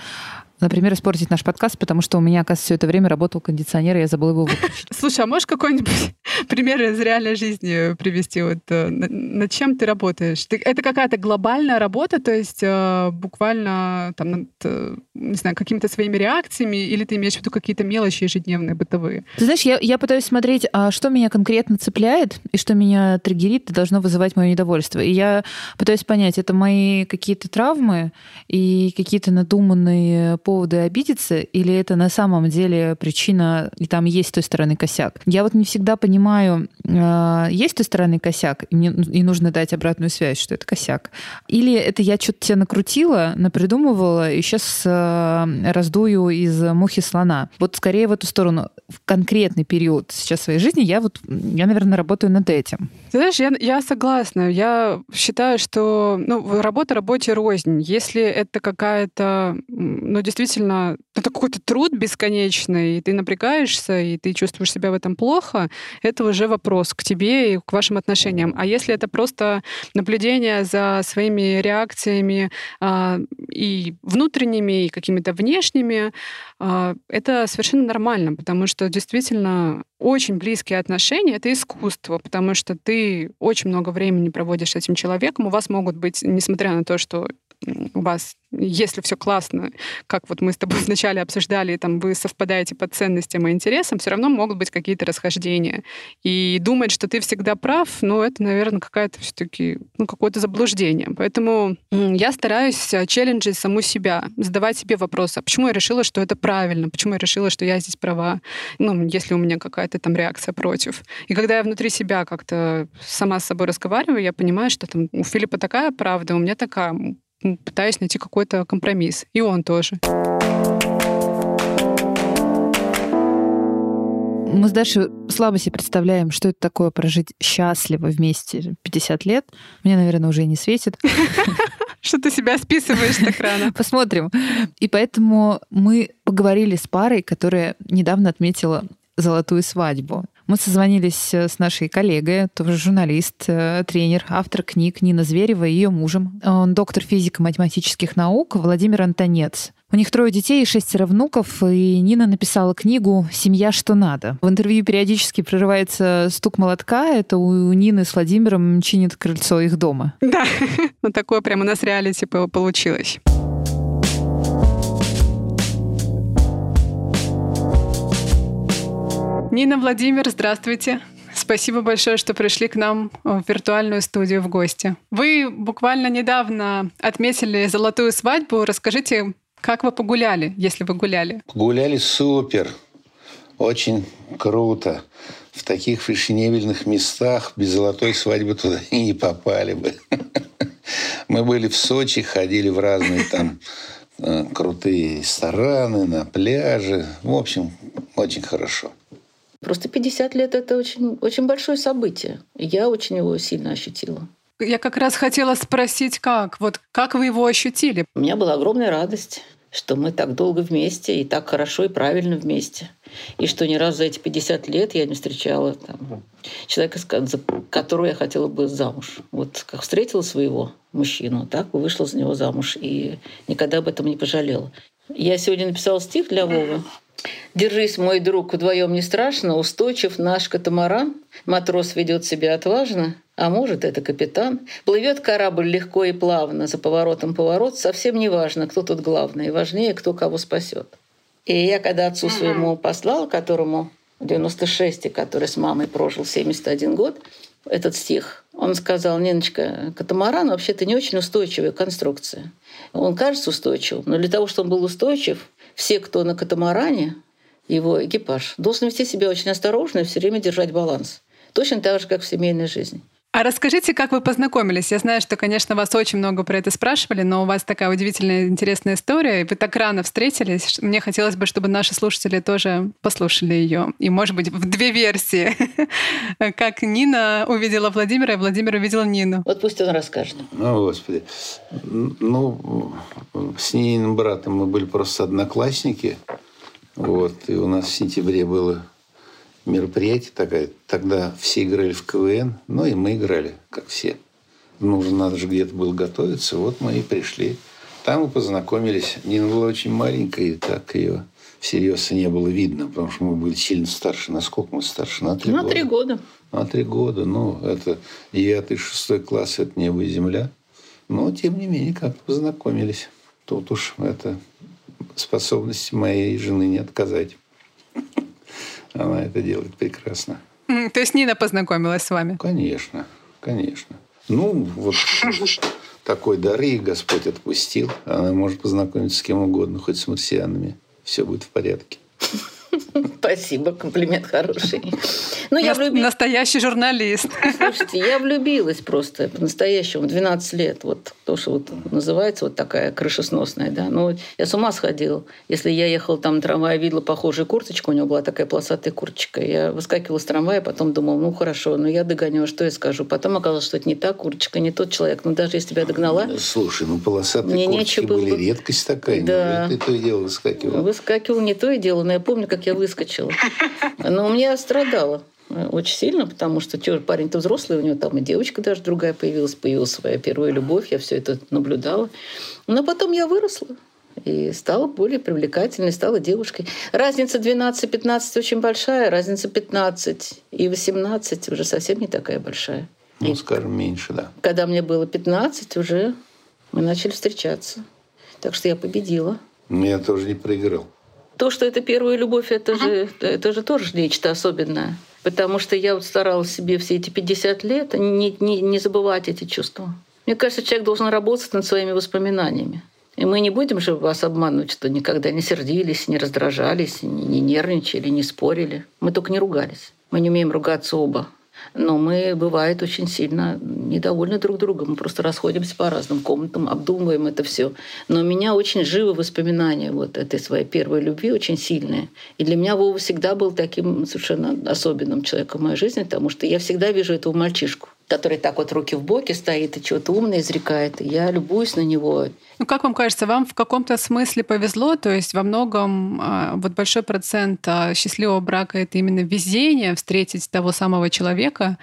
например, испортить наш подкаст, потому что у меня, оказывается, все это время работал кондиционер, и я забыла его выключить. [LAUGHS] Слушай, а можешь какой-нибудь [LAUGHS] пример из реальной жизни привести? Вот э, над чем ты работаешь? это какая-то глобальная работа, то есть э, буквально там над, э, не знаю, какими-то своими реакциями, или ты имеешь в виду какие-то мелочи ежедневные, бытовые? Ты знаешь, я, я пытаюсь смотреть, а что меня конкретно цепляет и что меня триггерит, и должно вызывать мое недовольство. И я пытаюсь понять, это мои какие-то травмы и какие-то надуманные по поводу обидеться, или это на самом деле причина, и там есть с той стороны косяк. Я вот не всегда понимаю, э, есть с той стороны косяк, и мне и нужно дать обратную связь, что это косяк. Или это я что-то тебе накрутила, напридумывала, и сейчас э, раздую из мухи слона. Вот скорее в эту сторону. В конкретный период сейчас своей жизни я вот, я, наверное, работаю над этим. Знаешь, я, я согласна. Я считаю, что ну, работа работе рознь. Если это какая-то, ну, действительно это какой-то труд бесконечный, и ты напрягаешься, и ты чувствуешь себя в этом плохо, это уже вопрос к тебе и к вашим отношениям. А если это просто наблюдение за своими реакциями а, и внутренними, и какими-то внешними, а, это совершенно нормально, потому что действительно очень близкие отношения — это искусство, потому что ты очень много времени проводишь с этим человеком, у вас могут быть, несмотря на то, что у вас, если все классно, как вот мы с тобой [LAUGHS] вначале обсуждали, там вы совпадаете по ценностям и интересам, все равно могут быть какие-то расхождения. И думать, что ты всегда прав, ну, это, наверное, какая-то все-таки, ну, какое-то заблуждение. Поэтому я стараюсь э, челленджить саму себя, задавать себе вопросы, а почему я решила, что это правильно, почему я решила, что я здесь права, ну, если у меня какая-то там реакция против. И когда я внутри себя как-то сама с собой разговариваю, я понимаю, что там у Филиппа такая правда, у меня такая пытаюсь найти какой-то компромисс. И он тоже. Мы с Дашей слабо себе представляем, что это такое прожить счастливо вместе 50 лет. Мне, наверное, уже и не светит. [LAUGHS] Что ты себя списываешь так рано? [LAUGHS] Посмотрим. И поэтому мы поговорили с парой, которая недавно отметила золотую свадьбу. Мы созвонились э, с нашей коллегой, тоже журналист, э, тренер, автор книг Нина Зверева и ее мужем. Он доктор физико-математических наук Владимир Антонец. У них трое детей и шестеро внуков, и Нина написала книгу «Семья, что надо». В интервью периодически прерывается стук молотка. Это у Нины с Владимиром чинит крыльцо их дома. Да, [LAUGHS] вот такое прямо у нас реалити получилось. Нина Владимир, здравствуйте. Спасибо большое, что пришли к нам в виртуальную студию в гости. Вы буквально недавно отметили золотую свадьбу. Расскажите, как вы погуляли, если вы гуляли? Гуляли супер. Очень круто. В таких фешенебельных местах без золотой свадьбы туда [LAUGHS] и не попали бы. [LAUGHS] Мы были в Сочи, ходили в разные там э, крутые рестораны на пляже. В общем, очень хорошо. Просто 50 лет – это очень, очень большое событие. Я очень его сильно ощутила. Я как раз хотела спросить, как? Вот как вы его ощутили? У меня была огромная радость, что мы так долго вместе и так хорошо и правильно вместе. И что ни разу за эти 50 лет я не встречала там, человека, за которого я хотела бы замуж. Вот как встретила своего мужчину, так вышла за него замуж. И никогда об этом не пожалела. Я сегодня написала стих для Вовы. Держись, мой друг, вдвоем не страшно, устойчив наш катамаран. Матрос ведет себя отважно, а может, это капитан. Плывет корабль легко и плавно, за поворотом поворот. Совсем не важно, кто тут главный, важнее, кто кого спасет. И я когда отцу своему послала, которому 96, и который с мамой прожил 71 год, этот стих, он сказал, Ниночка, катамаран вообще-то не очень устойчивая конструкция. Он кажется устойчивым, но для того, чтобы он был устойчив, все, кто на катамаране, его экипаж, должен вести себя очень осторожно и все время держать баланс. Точно так же, как в семейной жизни. А расскажите, как вы познакомились? Я знаю, что, конечно, вас очень много про это спрашивали, но у вас такая удивительная, интересная история, и вы так рано встретились. Мне хотелось бы, чтобы наши слушатели тоже послушали ее. И, может быть, в две версии. [LAUGHS] Как Нина увидела Владимира, и Владимир увидел Нину. Вот пусть он расскажет. Ну, Господи. Ну, с Нининым братом мы были просто одноклассники. Вот. И у нас в сентябре было мероприятие такое. Тогда все играли в КВН, ну и мы играли, как все. Нужно, надо же где-то было готовиться. Вот мы и пришли. Там мы познакомились. Нина была очень маленькая, и так ее всерьез не было видно, потому что мы были сильно старше. Насколько мы старше? На три На года. три года. На три года. Ну, это девятый, шестой класс, это небо и земля. Но, тем не менее, как познакомились. Тут уж это способности моей жены не отказать. Она это делает прекрасно. То есть Нина познакомилась с вами? Конечно, конечно. Ну, вот [LAUGHS] такой дар ей Господь отпустил. Она может познакомиться с кем угодно, хоть с марсианами. Все будет в порядке. [LAUGHS] Спасибо, комплимент хороший. Ну, я влюбилась. Настоящий журналист. Слушайте, я влюбилась просто по-настоящему. 12 лет. Вот то, что вот называется вот такая крышесносная. Да? Ну, я с ума сходила. Если я ехала там трамвай, видела похожую курточку, у него была такая полосатая курточка. Я выскакивала с трамвая, потом думала, ну хорошо, но я догоню, а что я скажу? Потом оказалось, что это не та курточка, не тот человек. Но даже если тебя догнала... Слушай, ну полосатые Мне курточки были было- редкость такая. Да. Ну, ты то и дело выскакивал. Выскакивал не то и дело, но я помню, как я выскочила. Но у меня страдала э, очень сильно, потому что парень-то взрослый, у него там и девочка даже другая появилась, появилась своя первая любовь, я все это наблюдала. Но потом я выросла и стала более привлекательной, стала девушкой. Разница 12-15 очень большая, разница 15 и 18 уже совсем не такая большая. Ну, скажем, меньше, да. Когда мне было 15, уже мы начали встречаться. Так что я победила. Но я тоже не проиграл. То, что это первая любовь, это же, это же тоже нечто особенное. Потому что я вот старалась себе все эти 50 лет не, не, не забывать эти чувства. Мне кажется, человек должен работать над своими воспоминаниями. И мы не будем же вас обманывать, что никогда не сердились, не раздражались, не, не нервничали, не спорили. Мы только не ругались. Мы не умеем ругаться оба. Но мы, бывает, очень сильно недовольны друг другом. Мы просто расходимся по разным комнатам, обдумываем это все. Но у меня очень живы воспоминания вот этой своей первой любви, очень сильные. И для меня Вова всегда был таким совершенно особенным человеком в моей жизни, потому что я всегда вижу этого мальчишку, который так вот руки в боки стоит и что-то умное изрекает. Я любуюсь на него. Ну, как вам кажется, вам в каком-то смысле повезло? То есть во многом а, вот большой процент а, счастливого брака это именно везение встретить того самого человека,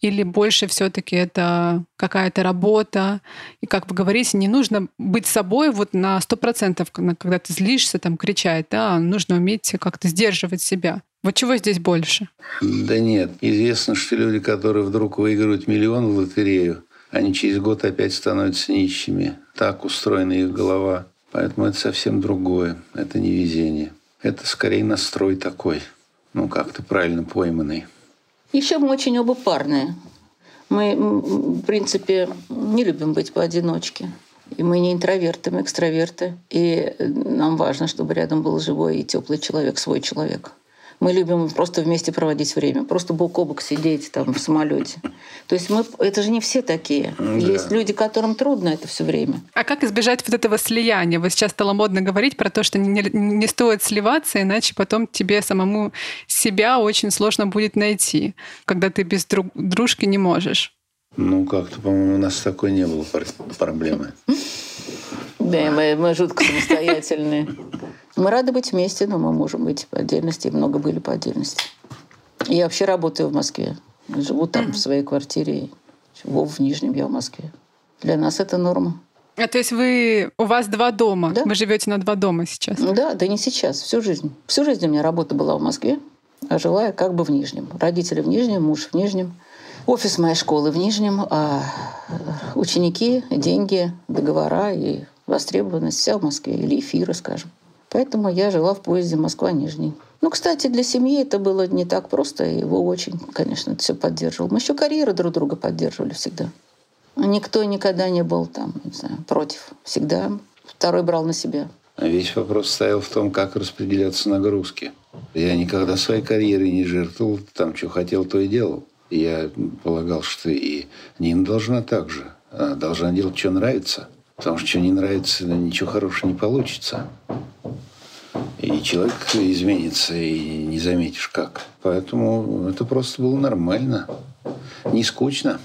или больше все-таки это какая-то работа? И как вы говорите, не нужно быть собой вот на сто процентов, когда ты злишься, там кричать, да, нужно уметь как-то сдерживать себя. Вот чего здесь больше? Да нет. Известно, что люди, которые вдруг выигрывают миллион в лотерею, они через год опять становятся нищими. Так устроена их голова. Поэтому это совсем другое. Это не везение. Это скорее настрой такой. Ну, как-то правильно пойманный. Еще мы очень оба парные. Мы, в принципе, не любим быть поодиночке. И мы не интроверты, мы экстраверты. И нам важно, чтобы рядом был живой и теплый человек, свой человек. Мы любим просто вместе проводить время, просто бок о бок сидеть там в самолете. То есть мы, это же не все такие. Да. Есть люди, которым трудно это все время. А как избежать вот этого слияния? Вот сейчас стало модно говорить про то, что не, не стоит сливаться, иначе потом тебе самому себя очень сложно будет найти, когда ты без друг, дружки не можешь. Ну, как-то, по-моему, у нас такой не было проблемы. Да, мы, мы жутко самостоятельные. Мы рады быть вместе, но мы можем быть по отдельности, и много были по отдельности. Я вообще работаю в Москве. Живу там в своей квартире. Вов в Нижнем, я в Москве. Для нас это норма. А то есть вы у вас два дома? Да. Вы живете на два дома сейчас? Ну да, да не сейчас, всю жизнь. Всю жизнь у меня работа была в Москве, а жила я как бы в Нижнем. Родители в Нижнем, муж в Нижнем. Офис моей школы в Нижнем, а ученики, деньги, договора и востребованность вся в Москве, или эфиры, скажем. Поэтому я жила в поезде Москва-Нижний. Ну, кстати, для семьи это было не так просто, его очень, конечно, все поддерживал. Мы еще карьеры друг друга поддерживали всегда. Никто никогда не был там, не знаю, против. Всегда второй брал на себя. А весь вопрос стоял в том, как распределяться нагрузки. Я никогда своей карьерой не жертвовал, там, что хотел, то и делал. Я полагал, что и Нина должна так же. Она должна делать, что нравится. Потому что что не нравится, ничего хорошего не получится. И человек изменится, и не заметишь как. Поэтому это просто было нормально, не скучно.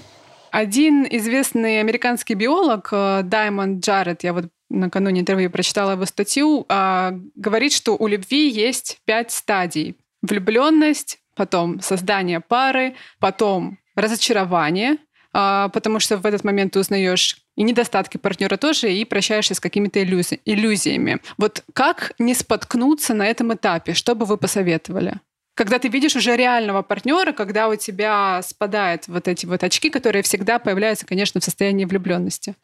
Один известный американский биолог э, Даймонд Джаред, я вот накануне интервью прочитала его статью, а, говорит, что у любви есть пять стадий. Влюбленность, потом создание пары, потом разочарование, а, потому что в этот момент ты узнаешь и недостатки партнера тоже, и прощаешься с какими-то иллюзи- иллюзиями. Вот как не споткнуться на этом этапе? Что бы вы посоветовали? Когда ты видишь уже реального партнера, когда у тебя спадают вот эти вот очки, которые всегда появляются, конечно, в состоянии влюбленности.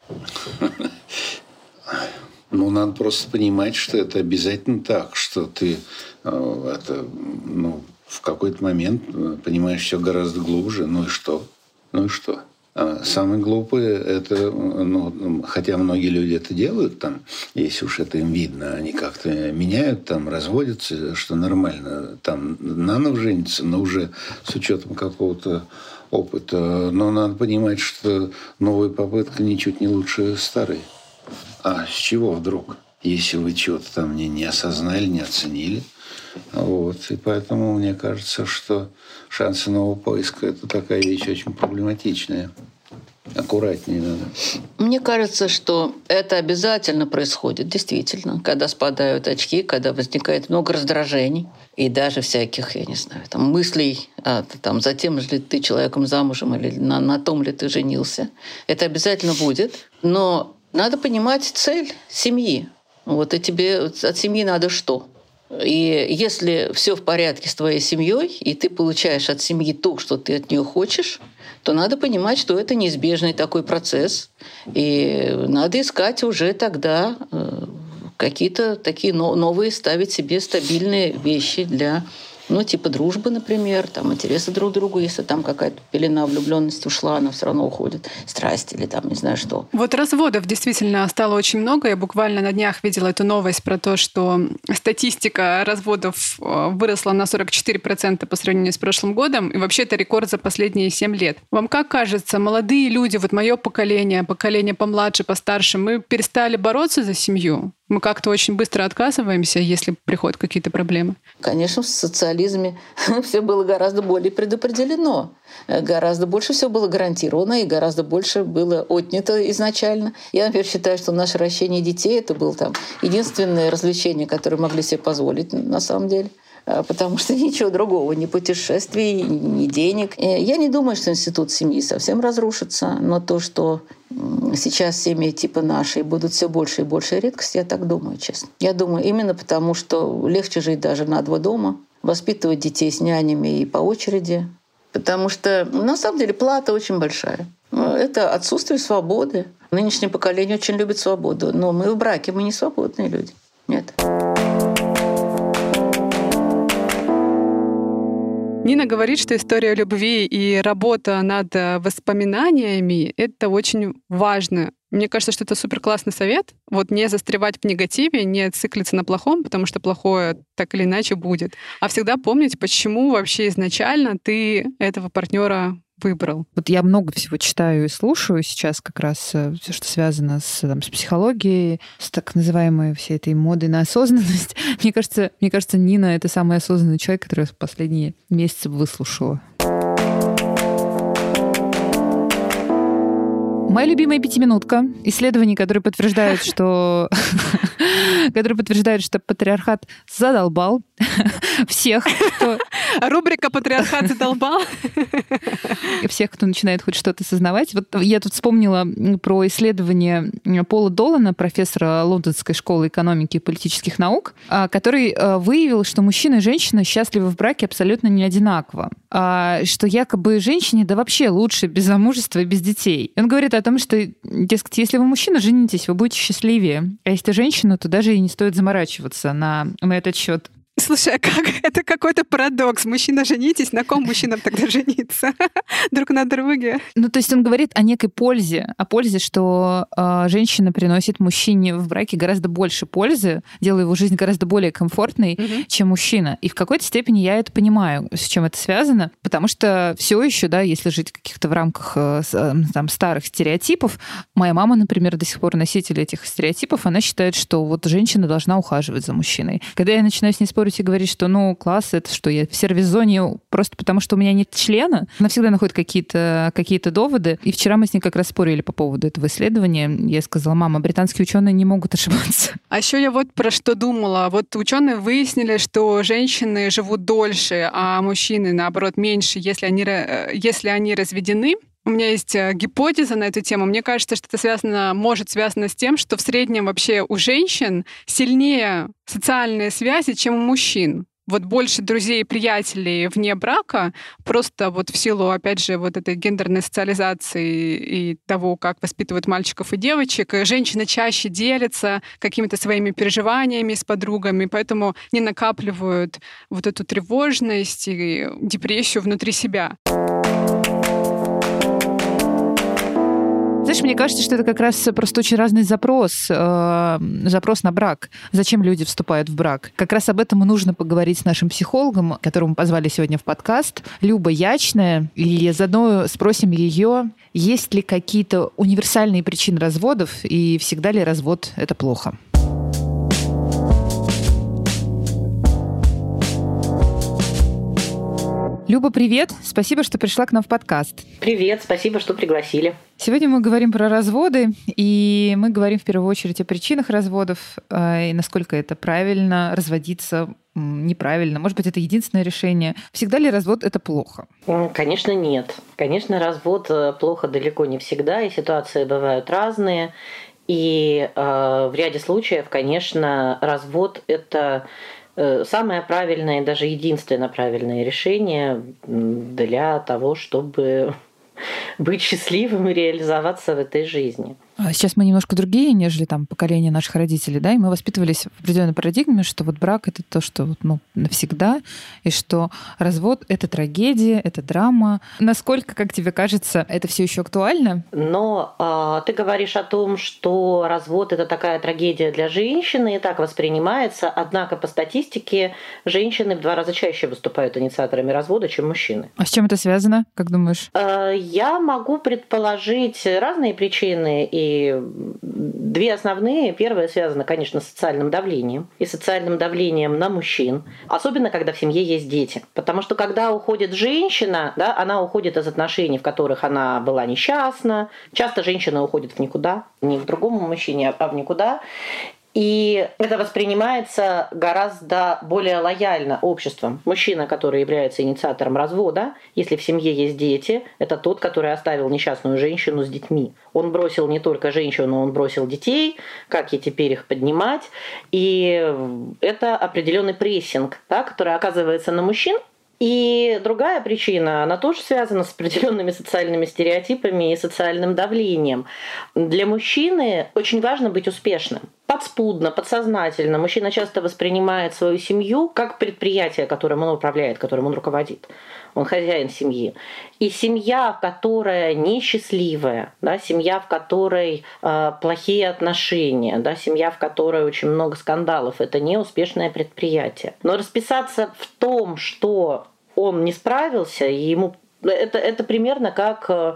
[LAUGHS] Ну, надо просто понимать, что это обязательно так, что ты э, это, ну, в какой-то момент э, понимаешь все гораздо глубже. Ну и что? Ну и что? А самое глупое – это, ну, хотя многие люди это делают, там, если уж это им видно, они как-то меняют, там, разводятся, что нормально, там, наново женятся, но уже с учетом какого-то опыта. Но надо понимать, что новая попытка ничуть не лучше старой. А с чего вдруг? Если вы чего-то там не, не осознали, не оценили. Вот. И поэтому мне кажется, что шансы нового поиска – это такая вещь очень проблематичная аккуратнее надо. Мне кажется, что это обязательно происходит, действительно, когда спадают очки, когда возникает много раздражений и даже всяких, я не знаю, там, мыслей а, там, за тем ли ты человеком замужем или на, на том ли ты женился. Это обязательно будет. Но надо понимать цель семьи. Вот и тебе от семьи надо что? И если все в порядке с твоей семьей, и ты получаешь от семьи то, что ты от нее хочешь, то надо понимать, что это неизбежный такой процесс. И надо искать уже тогда э, какие-то такие новые, ставить себе стабильные вещи для ну, типа дружбы, например, там, интересы друг другу, если там какая-то пелена влюбленности ушла, она все равно уходит, страсть или там не знаю что. Вот разводов действительно стало очень много. Я буквально на днях видела эту новость про то, что статистика разводов э, выросла на 44% по сравнению с прошлым годом, и вообще это рекорд за последние 7 лет. Вам как кажется, молодые люди, вот мое поколение, поколение помладше, постарше, мы перестали бороться за семью? Мы как-то очень быстро отказываемся, если приходят какие-то проблемы. Конечно, в социализме [LAUGHS] все было гораздо более предопределено. Гораздо больше все было гарантировано и гораздо больше было отнято изначально. Я, например, считаю, что наше ращение детей это было там единственное развлечение, которое могли себе позволить на самом деле потому что ничего другого, ни путешествий, ни денег. Я не думаю, что институт семьи совсем разрушится, но то, что сейчас семьи типа нашей будут все больше и больше редкость, я так думаю, честно. Я думаю, именно потому, что легче жить даже на два дома, воспитывать детей с нянями и по очереди, потому что на самом деле плата очень большая. Это отсутствие свободы. Нынешнее поколение очень любит свободу, но мы в браке, мы не свободные люди. Нет. Нина говорит, что история любви и работа над э, воспоминаниями — это очень важно. Мне кажется, что это супер классный совет. Вот не застревать в негативе, не циклиться на плохом, потому что плохое так или иначе будет. А всегда помнить, почему вообще изначально ты этого партнера выбрал? Вот я много всего читаю и слушаю сейчас как раз э, все, что связано с, там, с психологией, с так называемой всей этой модой на осознанность. [LAUGHS] Мне кажется, мне кажется, Нина — это самый осознанный человек, который в последние месяцы выслушала. Моя любимая пятиминутка. Исследования, которые подтверждают, что [LAUGHS] которые подтверждают, что патриархат задолбал [LAUGHS] всех, кто... Рубрика «Патриархат задолбал». Всех, кто начинает хоть что-то осознавать. Вот я тут вспомнила про исследование Пола Долана, профессора Лондонской школы экономики и политических наук, а, который а, выявил, что мужчина и женщина счастливы в браке абсолютно не одинаково. А, что якобы женщине да вообще лучше без замужества и без детей. Он говорит о том, что, дескать, если вы мужчина, женитесь, вы будете счастливее. А если женщина, то даже и не стоит заморачиваться на, на этот счет. Слушай, а как? [LAUGHS] Это какой-то парадокс. Мужчина женитесь, на ком мужчинам тогда [LAUGHS] жениться? Друг на друге. Ну, то есть он говорит о некой пользе, о пользе, что э, женщина приносит мужчине в браке гораздо больше пользы, делая его жизнь гораздо более комфортной, mm-hmm. чем мужчина. И в какой-то степени я это понимаю, с чем это связано, потому что все еще, да, если жить каких-то в рамках э, там старых стереотипов, моя мама, например, до сих пор носитель этих стереотипов, она считает, что вот женщина должна ухаживать за мужчиной. Когда я начинаю с ней спорить и говорит, что, ну, класс, это что, я в сервис-зоне просто потому, что у меня нет члена. Она всегда находит какие-то какие доводы. И вчера мы с ней как раз спорили по поводу этого исследования. Я сказала, мама, британские ученые не могут ошибаться. А еще я вот про что думала. Вот ученые выяснили, что женщины живут дольше, а мужчины, наоборот, меньше, если они, э, если они разведены. У меня есть э, гипотеза на эту тему. Мне кажется, что это связано, может связано с тем, что в среднем вообще у женщин сильнее социальные связи, чем у мужчин вот больше друзей и приятелей вне брака, просто вот в силу, опять же, вот этой гендерной социализации и того, как воспитывают мальчиков и девочек, женщины чаще делятся какими-то своими переживаниями с подругами, поэтому не накапливают вот эту тревожность и депрессию внутри себя. Знаешь, мне кажется, что это как раз просто очень разный запрос, э, запрос на брак. Зачем люди вступают в брак? Как раз об этом и нужно поговорить с нашим психологом, которому позвали сегодня в подкаст, Люба Ячная. И заодно спросим ее, есть ли какие-то универсальные причины разводов и всегда ли развод это плохо. Люба, привет! Спасибо, что пришла к нам в подкаст. Привет, спасибо, что пригласили. Сегодня мы говорим про разводы, и мы говорим в первую очередь о причинах разводов э, и насколько это правильно разводиться неправильно. Может быть, это единственное решение. Всегда ли развод это плохо? Конечно, нет. Конечно, развод э, плохо далеко не всегда, и ситуации бывают разные. И э, в ряде случаев, конечно, развод это самое правильное, даже единственное правильное решение для того, чтобы [LAUGHS] быть счастливым и реализоваться в этой жизни. А сейчас мы немножко другие, нежели там поколение наших родителей, да, и мы воспитывались в определенной парадигме, что вот брак это то, что вот, ну, навсегда, и что развод это трагедия, это драма. Насколько, как тебе кажется, это все еще актуально? Но э, ты говоришь о том, что развод это такая трагедия для женщины, и так воспринимается, однако по статистике женщины в два раза чаще выступают инициаторами развода, чем мужчины. А с чем это связано, как думаешь? Э, я могу предположить разные причины, и две основные. Первая связана, конечно, с социальным давлением и социальным давлением на мужчин, особенно когда в семье есть дети. Потому что когда уходит женщина, да, она уходит из отношений, в которых она была несчастна. Часто женщина уходит в никуда, не к другому мужчине, а в никуда. И это воспринимается гораздо более лояльно обществом. Мужчина, который является инициатором развода, если в семье есть дети, это тот, который оставил несчастную женщину с детьми. Он бросил не только женщину, он бросил детей, как ей теперь их поднимать. И это определенный прессинг, да, который оказывается на мужчин, и другая причина, она тоже связана с определенными социальными стереотипами и социальным давлением. Для мужчины очень важно быть успешным. Подспудно, подсознательно мужчина часто воспринимает свою семью как предприятие, которым он управляет, которым он руководит. Он хозяин семьи. И семья, которая несчастливая, да, семья, в которой э, плохие отношения, да, семья, в которой очень много скандалов, это не успешное предприятие. Но расписаться в том, что он не справился, и ему это, это примерно как э,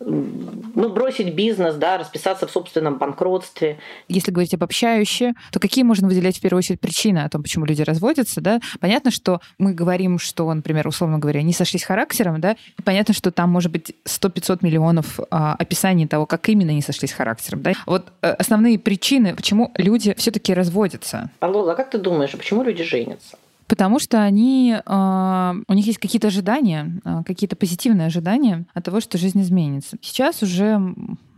ну, бросить бизнес, да, расписаться в собственном банкротстве. Если говорить обобщающе, то какие можно выделять в первую очередь причины о том, почему люди разводятся, да? Понятно, что мы говорим, что, например, условно говоря, не сошлись характером, да? И понятно, что там может быть 100-500 миллионов а, описаний того, как именно не сошлись характером, да? Вот а, основные причины, почему люди все-таки разводятся. Алло, а как ты думаешь, почему люди женятся? Потому что они, э, у них есть какие-то ожидания, э, какие-то позитивные ожидания от того, что жизнь изменится. Сейчас уже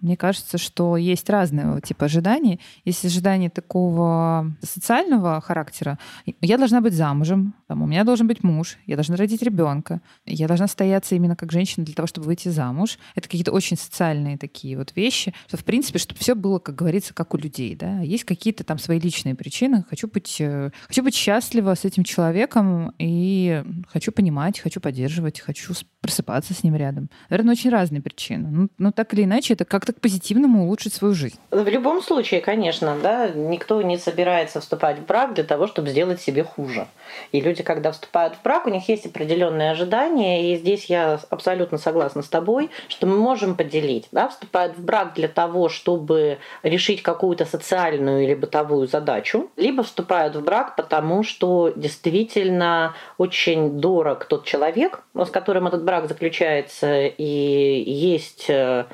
мне кажется, что есть разные типа ожиданий. Есть ожидания такого социального характера. Я должна быть замужем, там, у меня должен быть муж, я должна родить ребенка, я должна стояться именно как женщина для того, чтобы выйти замуж. Это какие-то очень социальные такие вот вещи, что в принципе, чтобы все было, как говорится, как у людей. Да? Есть какие-то там свои личные причины. Хочу быть, э, хочу быть счастлива с этим человеком и хочу понимать, хочу поддерживать, хочу просыпаться с ним рядом. Наверное, очень разные причины. Ну, но так или иначе, это как-то к позитивному улучшить свою жизнь. В любом случае, конечно, да, никто не собирается вступать в брак для того, чтобы сделать себе хуже. И люди, когда вступают в брак, у них есть определенные ожидания, и здесь я абсолютно согласна с тобой, что мы можем поделить. Да, вступают в брак для того, чтобы решить какую-то социальную или бытовую задачу, либо вступают в брак потому, что действительно очень дорог тот человек, с которым этот брак заключается, и есть э,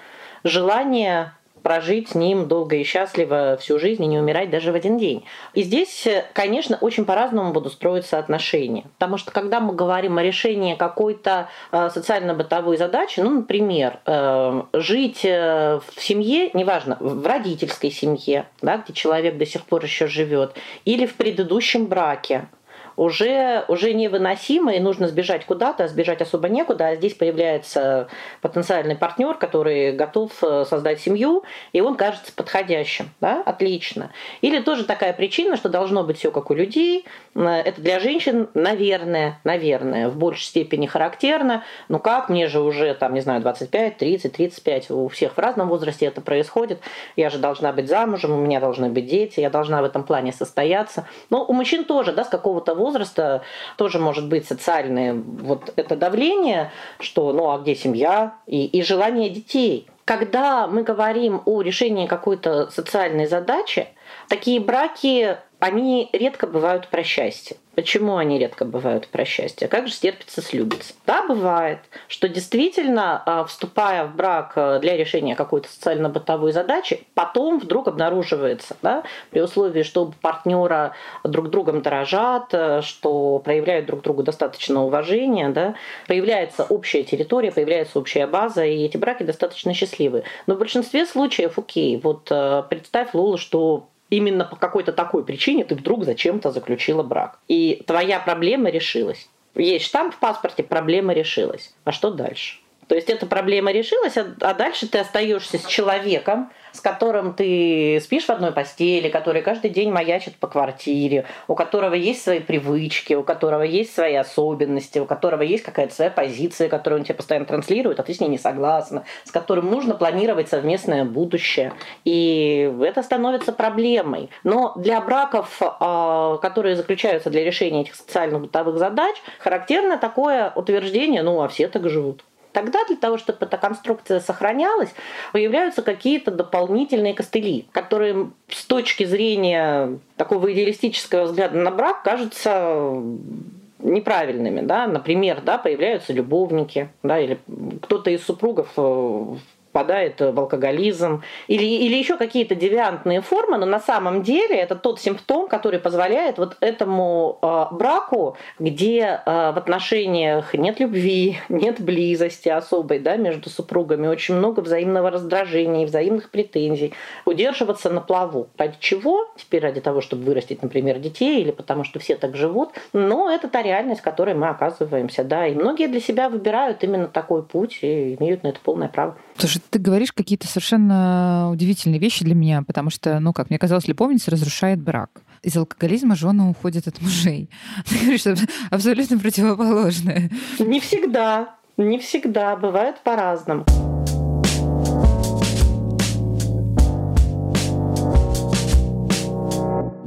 желание прожить с ним долго и счастливо всю жизнь и не умирать даже в один день. И здесь, конечно, очень по-разному будут строиться отношения. Потому что когда мы говорим о решении какой-то э, социально-бытовой задачи, ну, например, э, жить э, в семье, неважно, в родительской семье, да, где человек до сих пор еще живет, или в предыдущем браке, уже, уже невыносимо, и нужно сбежать куда-то, а сбежать особо некуда, а здесь появляется потенциальный партнер, который готов э, создать семью, и он кажется подходящим. Да? Отлично. Или тоже такая причина, что должно быть все как у людей. Э, это для женщин, наверное, наверное, в большей степени характерно. Ну как, мне же уже, там, не знаю, 25, 30, 35, у всех в разном возрасте это происходит. Я же должна быть замужем, у меня должны быть дети, я должна в этом плане состояться. Но у мужчин тоже, да, с какого-то возраста тоже может быть социальное вот это давление, что ну а где семья и, и желание детей. Когда мы говорим о решении какой-то социальной задачи, такие браки они редко бывают про счастье. Почему они редко бывают про счастье? Как же стерпится, слюбится? Да, бывает, что действительно, а, вступая в брак а, для решения какой-то социально-бытовой задачи, потом вдруг обнаруживается, да, при условии, что партнера друг другом дорожат, а, что проявляют друг другу достаточно уважения, да, появляется общая территория, появляется общая база, и эти браки достаточно счастливые. Но в большинстве случаев, окей, вот представь, Лола, что именно по какой-то такой причине ты вдруг зачем-то заключила брак. И твоя проблема решилась. Есть штамп в паспорте, проблема решилась. А что дальше? То есть эта проблема решилась, а, а дальше ты остаешься с человеком, с которым ты спишь в одной постели, который каждый день маячит по квартире, у которого есть свои привычки, у которого есть свои особенности, у которого есть какая-то своя позиция, которую он тебе постоянно транслирует, а ты с ней не согласна, с которым нужно планировать совместное будущее. И это становится проблемой. Но для браков, а, которые заключаются для решения этих социально-бытовых задач, характерно такое утверждение, ну, а все так живут. Тогда для того, чтобы эта конструкция сохранялась, появляются какие-то дополнительные костыли, которые с точки зрения такого идеалистического взгляда на брак кажутся неправильными, да, например, да, появляются любовники, да, или кто-то из супругов э, впадает в алкоголизм или, или еще какие-то девиантные формы, но на самом деле это тот симптом, который позволяет вот этому э, браку, где э, в отношениях нет любви, [LAUGHS] нет близости особой да, между супругами, очень много взаимного раздражения, взаимных претензий, удерживаться на плаву. Ради чего? Теперь ради того, чтобы вырастить, например, детей или потому что все так живут. Но это та реальность, в которой мы оказываемся. Да. И многие для себя выбирают именно такой путь и имеют на это полное право. Слушай, ты говоришь какие-то совершенно удивительные вещи для меня, потому что, ну, как мне казалось, любовница разрушает брак. Из алкоголизма жены уходят от мужей. [LAUGHS] Ты говоришь, что абсолютно противоположное. Не всегда. Не всегда. Бывает по-разному.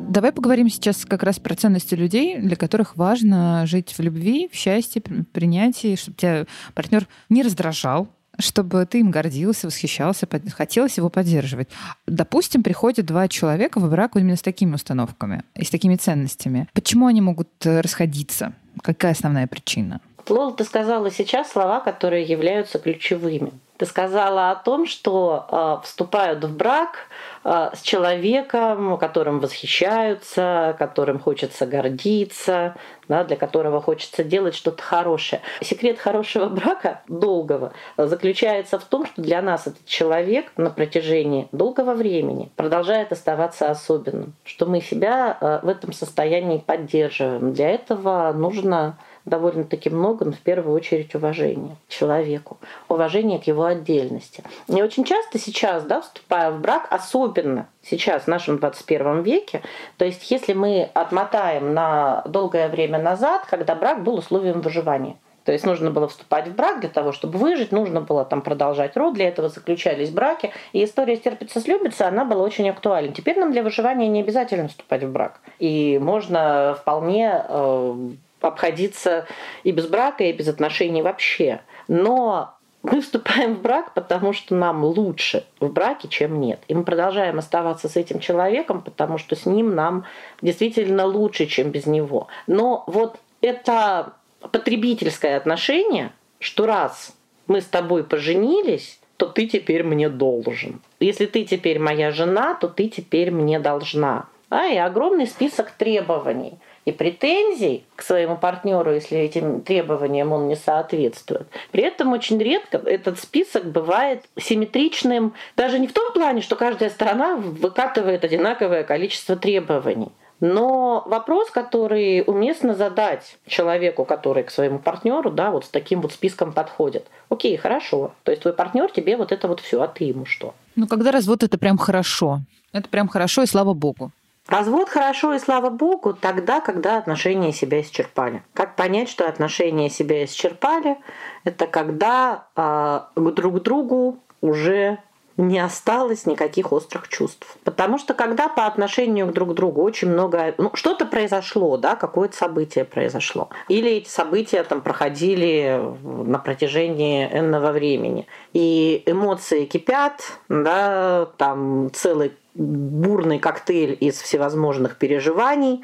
Давай поговорим сейчас как раз про ценности людей, для которых важно жить в любви, в счастье, принятии, чтобы тебя партнер не раздражал, чтобы ты им гордился, восхищался, хотелось его поддерживать. Допустим, приходят два человека в брак именно с такими установками и с такими ценностями. Почему они могут э, расходиться? Какая основная причина? Лола, ты сказала сейчас слова, которые являются ключевыми. Ты сказала о том, что э, вступают в брак э, с человеком, которым восхищаются, которым хочется гордиться, да, для которого хочется делать что-то хорошее. Секрет хорошего [LAUGHS] брака, долгого, заключается в том, что для нас этот человек на протяжении долгого времени продолжает оставаться особенным, что мы себя э, в этом состоянии поддерживаем. Для этого нужно довольно-таки много, но в первую очередь уважение к человеку, уважение к его отдельности. И очень часто сейчас, да, вступая в брак, особенно сейчас, в нашем 21 веке, то есть если мы отмотаем на долгое время назад, когда брак был условием выживания, то есть нужно было вступать в брак для того, чтобы выжить, нужно было там продолжать род, для этого заключались браки. И история «Стерпится, слюбится», она была очень актуальна. Теперь нам для выживания не обязательно вступать в брак. И можно вполне э, обходиться и без брака, и без отношений вообще. Но мы вступаем в брак, потому что нам лучше в браке, чем нет. И мы продолжаем оставаться с этим человеком, потому что с ним нам действительно лучше, чем без него. Но вот это потребительское отношение, что раз мы с тобой поженились, то ты теперь мне должен. Если ты теперь моя жена, то ты теперь мне должна. А, и огромный список требований и претензий к своему партнеру, если этим требованиям он не соответствует. При этом очень редко этот список бывает симметричным, даже не в том плане, что каждая сторона выкатывает одинаковое количество требований. Но вопрос, который уместно задать человеку, который к своему партнеру, да, вот с таким вот списком подходит. Окей, хорошо. То есть твой партнер тебе вот это вот все, а ты ему что? Ну, когда развод, это прям хорошо. Это прям хорошо, и слава богу. Развод хорошо и слава богу тогда, когда отношения себя исчерпали. Как понять, что отношения себя исчерпали? Это когда э, друг к другу уже не осталось никаких острых чувств. Потому что когда по отношению друг к другу очень много... Ну, что-то произошло, да, какое-то событие произошло. Или эти события там проходили на протяжении энного времени. И эмоции кипят, да, там целый бурный коктейль из всевозможных переживаний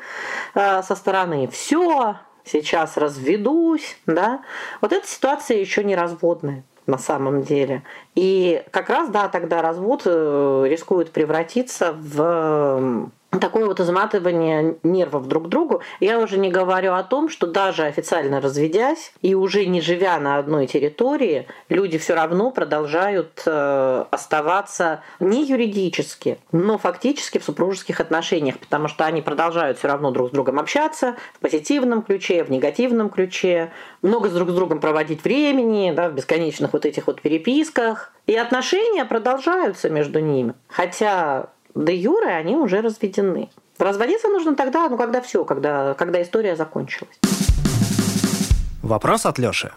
э, со стороны «все, сейчас разведусь», да, вот эта ситуация еще не разводная на самом деле. И как раз, да, тогда развод э, рискует превратиться в такое вот изматывание нервов друг к другу. Я уже не говорю о том, что даже официально разведясь и уже не живя на одной территории, люди все равно продолжают э, оставаться не юридически, но фактически в супружеских отношениях, потому что они продолжают все равно друг с другом общаться в позитивном ключе, в негативном ключе, много с друг с другом проводить времени, да, в бесконечных вот этих вот переписках. И отношения продолжаются между ними. Хотя де юры они уже разведены. Разводиться нужно тогда, ну когда все, когда, когда история закончилась. Вопрос от Лёши.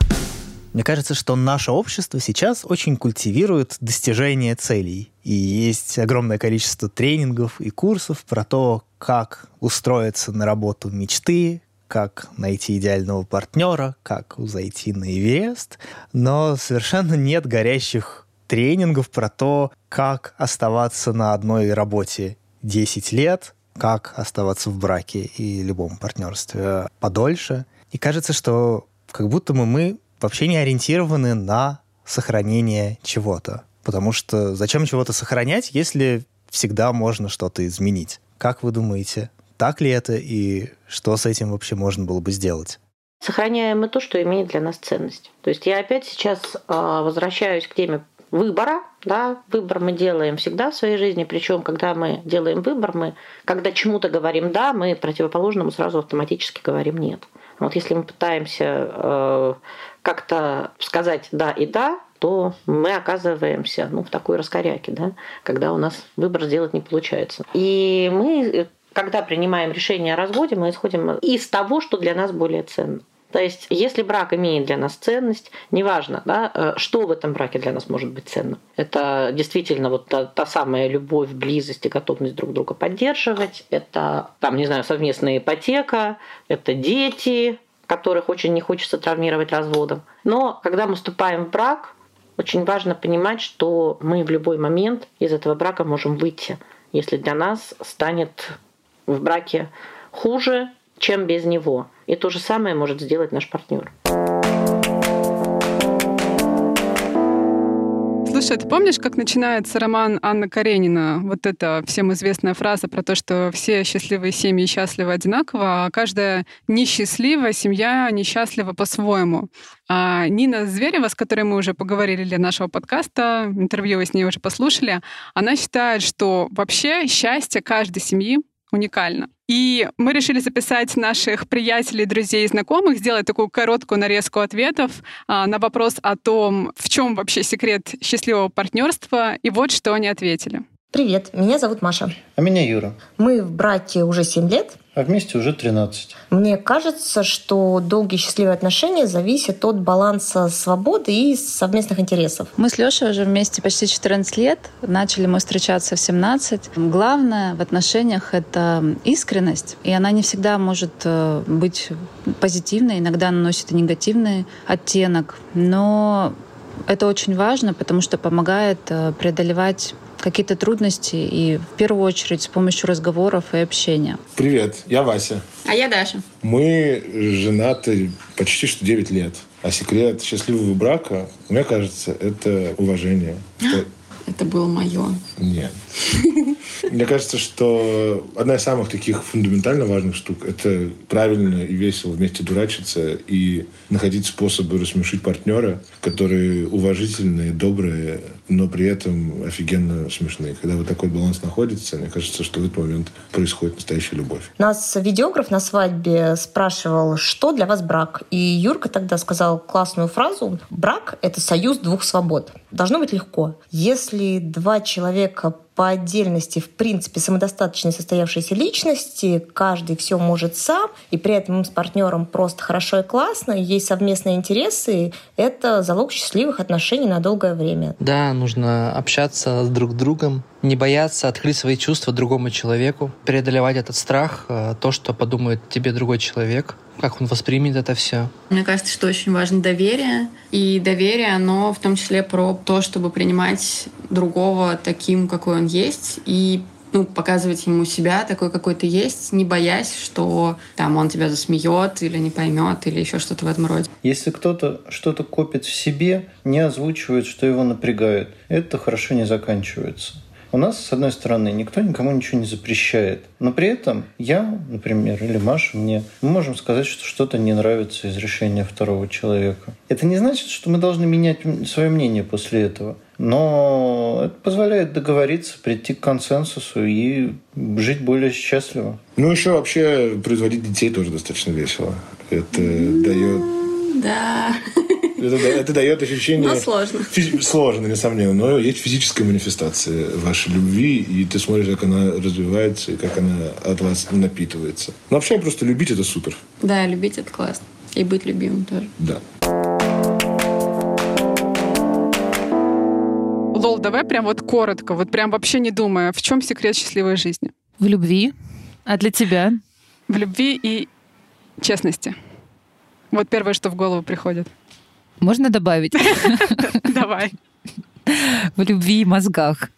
Мне кажется, что наше общество сейчас очень культивирует достижение целей. И есть огромное количество тренингов и курсов про то, как устроиться на работу мечты, как найти идеального партнера, как зайти на Эверест. Но совершенно нет горящих тренингов про то, как оставаться на одной работе 10 лет, как оставаться в браке и любом партнерстве подольше. И кажется, что как будто бы мы вообще не ориентированы на сохранение чего-то. Потому что зачем чего-то сохранять, если всегда можно что-то изменить? Как вы думаете, так ли это и что с этим вообще можно было бы сделать? Сохраняем мы то, что имеет для нас ценность. То есть я опять сейчас э, возвращаюсь к теме выбора, да, выбор мы делаем всегда в своей жизни, причем когда мы делаем выбор, мы, когда чему-то говорим да, мы противоположному сразу автоматически говорим нет. Вот если мы пытаемся э, как-то сказать да и да, то мы оказываемся ну, в такой раскоряке, да, когда у нас выбор сделать не получается. И мы, когда принимаем решение о разводе, мы исходим из того, что для нас более ценно. То есть, если брак имеет для нас ценность, неважно, да, э, что в этом браке для нас может быть ценным. Это действительно вот та, та самая любовь, близость и готовность друг друга поддерживать. Это, там, не знаю, совместная ипотека, это дети, которых очень не хочется травмировать разводом. Но когда мы вступаем в брак, очень важно понимать, что мы в любой момент из этого брака можем выйти, если для нас станет в браке хуже, чем без него. И то же самое может сделать наш партнер. Слушай, ты помнишь, как начинается роман Анны Каренина? Вот эта всем известная фраза про то, что все счастливые семьи счастливы одинаково, а каждая несчастливая семья несчастлива по-своему. А Нина Зверева, с которой мы уже поговорили для нашего подкаста, интервью с ней уже послушали, она считает, что вообще счастье каждой семьи уникально. И мы решили записать наших приятелей, друзей и знакомых, сделать такую короткую нарезку ответов а, на вопрос о том, в чем вообще секрет счастливого партнерства. И вот что они ответили. Привет, меня зовут Маша. А меня Юра. Мы в браке уже 7 лет. А вместе уже 13. Мне кажется, что долгие счастливые отношения зависят от баланса свободы и совместных интересов. Мы с Лешей уже вместе почти 14 лет. Начали мы встречаться в 17. Главное в отношениях — это искренность. И она не всегда может э, быть позитивной. Иногда она носит и негативный оттенок. Но это очень важно, потому что помогает э, преодолевать какие-то трудности и в первую очередь с помощью разговоров и общения. Привет, я Вася. А я Даша. Мы женаты почти что 9 лет. А секрет счастливого брака, мне кажется, это уважение. [GASPS] Это было мое. Нет. Мне кажется, что одна из самых таких фундаментально важных штук – это правильно и весело вместе дурачиться и находить способы рассмешить партнера, которые уважительные, добрые, но при этом офигенно смешные. Когда вот такой баланс находится, мне кажется, что в этот момент происходит настоящая любовь. Нас видеограф на свадьбе спрашивал, что для вас брак? И Юрка тогда сказал классную фразу «Брак – это союз двух свобод. Должно быть легко. Если два человека по отдельности, в принципе, самодостаточные состоявшиеся личности, каждый все может сам, и при этом с партнером просто хорошо и классно, есть совместные интересы, это залог счастливых отношений на долгое время. Да, нужно общаться с друг другом, не бояться открыть свои чувства другому человеку, преодолевать этот страх, э, то, что подумает тебе другой человек, как он воспримет это все. Мне кажется, что очень важно доверие. И доверие, оно в том числе про то, чтобы принимать другого таким, какой он есть, и ну, показывать ему себя такой, какой ты есть, не боясь, что там он тебя засмеет или не поймет, или еще что-то в этом роде. Если кто-то что-то копит в себе, не озвучивает, что его напрягает, это хорошо не заканчивается. У нас, с одной стороны, никто никому ничего не запрещает. Но при этом я, например, или Маша мне, мы можем сказать, что что-то не нравится из решения второго человека. Это не значит, что мы должны менять свое мнение после этого. Но это позволяет договориться, прийти к консенсусу и жить более счастливо. Ну, еще вообще производить детей тоже достаточно весело. Это дает... Да. Это, это дает ощущение... Но сложно. Физи- сложно, несомненно. Но есть физическая манифестация вашей любви, и ты смотришь, как она развивается, и как она от вас напитывается. Но вообще просто любить это супер. Да, любить это классно. И быть любимым тоже. Да. Лол, давай прям вот коротко, вот прям вообще не думая, в чем секрет счастливой жизни? В любви. А для тебя? В любви и честности. Вот первое, что в голову приходит. Можно добавить? [LAUGHS] Давай. В любви и мозгах.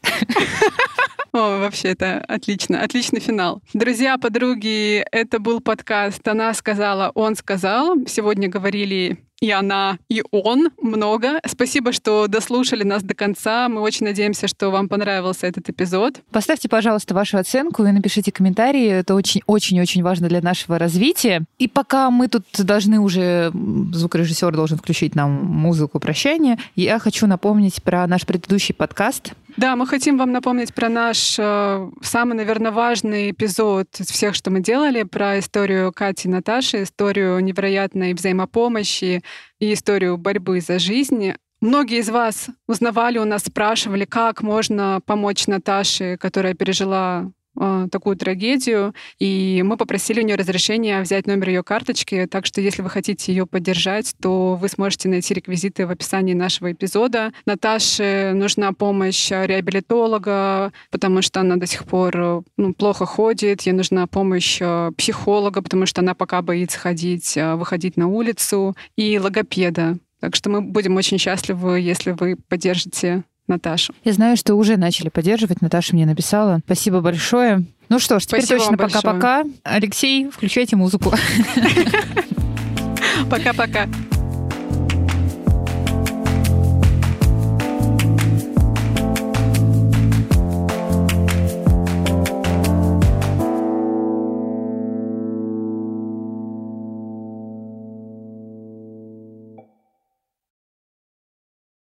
О, вообще, это отлично. Отличный финал. Друзья, подруги, это был подкаст «Она сказала, он сказал». Сегодня говорили и она, и он много. Спасибо, что дослушали нас до конца. Мы очень надеемся, что вам понравился этот эпизод. Поставьте, пожалуйста, вашу оценку и напишите комментарии. Это очень-очень-очень важно для нашего развития. И пока мы тут должны уже, звукорежиссер должен включить нам музыку прощания, я хочу напомнить про наш предыдущий подкаст да, мы хотим вам напомнить про наш э, самый, наверное, важный эпизод из всех, что мы делали, про историю Кати и Наташи, историю невероятной взаимопомощи и историю борьбы за жизнь. Многие из вас узнавали у нас, спрашивали, как можно помочь Наташе, которая пережила а, такую трагедию, и мы попросили у нее разрешения взять номер ее карточки, так что если вы хотите ее поддержать, то вы сможете найти реквизиты в описании нашего эпизода. Наташе нужна помощь реабилитолога, потому что она до сих пор ну, плохо ходит, ей нужна помощь а, психолога, потому что она пока боится ходить, а, выходить на улицу, и логопеда. Так что мы будем очень счастливы, если вы поддержите Наташу. Я знаю, что уже начали поддерживать. Наташа мне написала. Спасибо большое. Ну что ж, теперь Спасибо точно пока-пока. Алексей, включайте музыку. [LAUGHS] Пока-пока.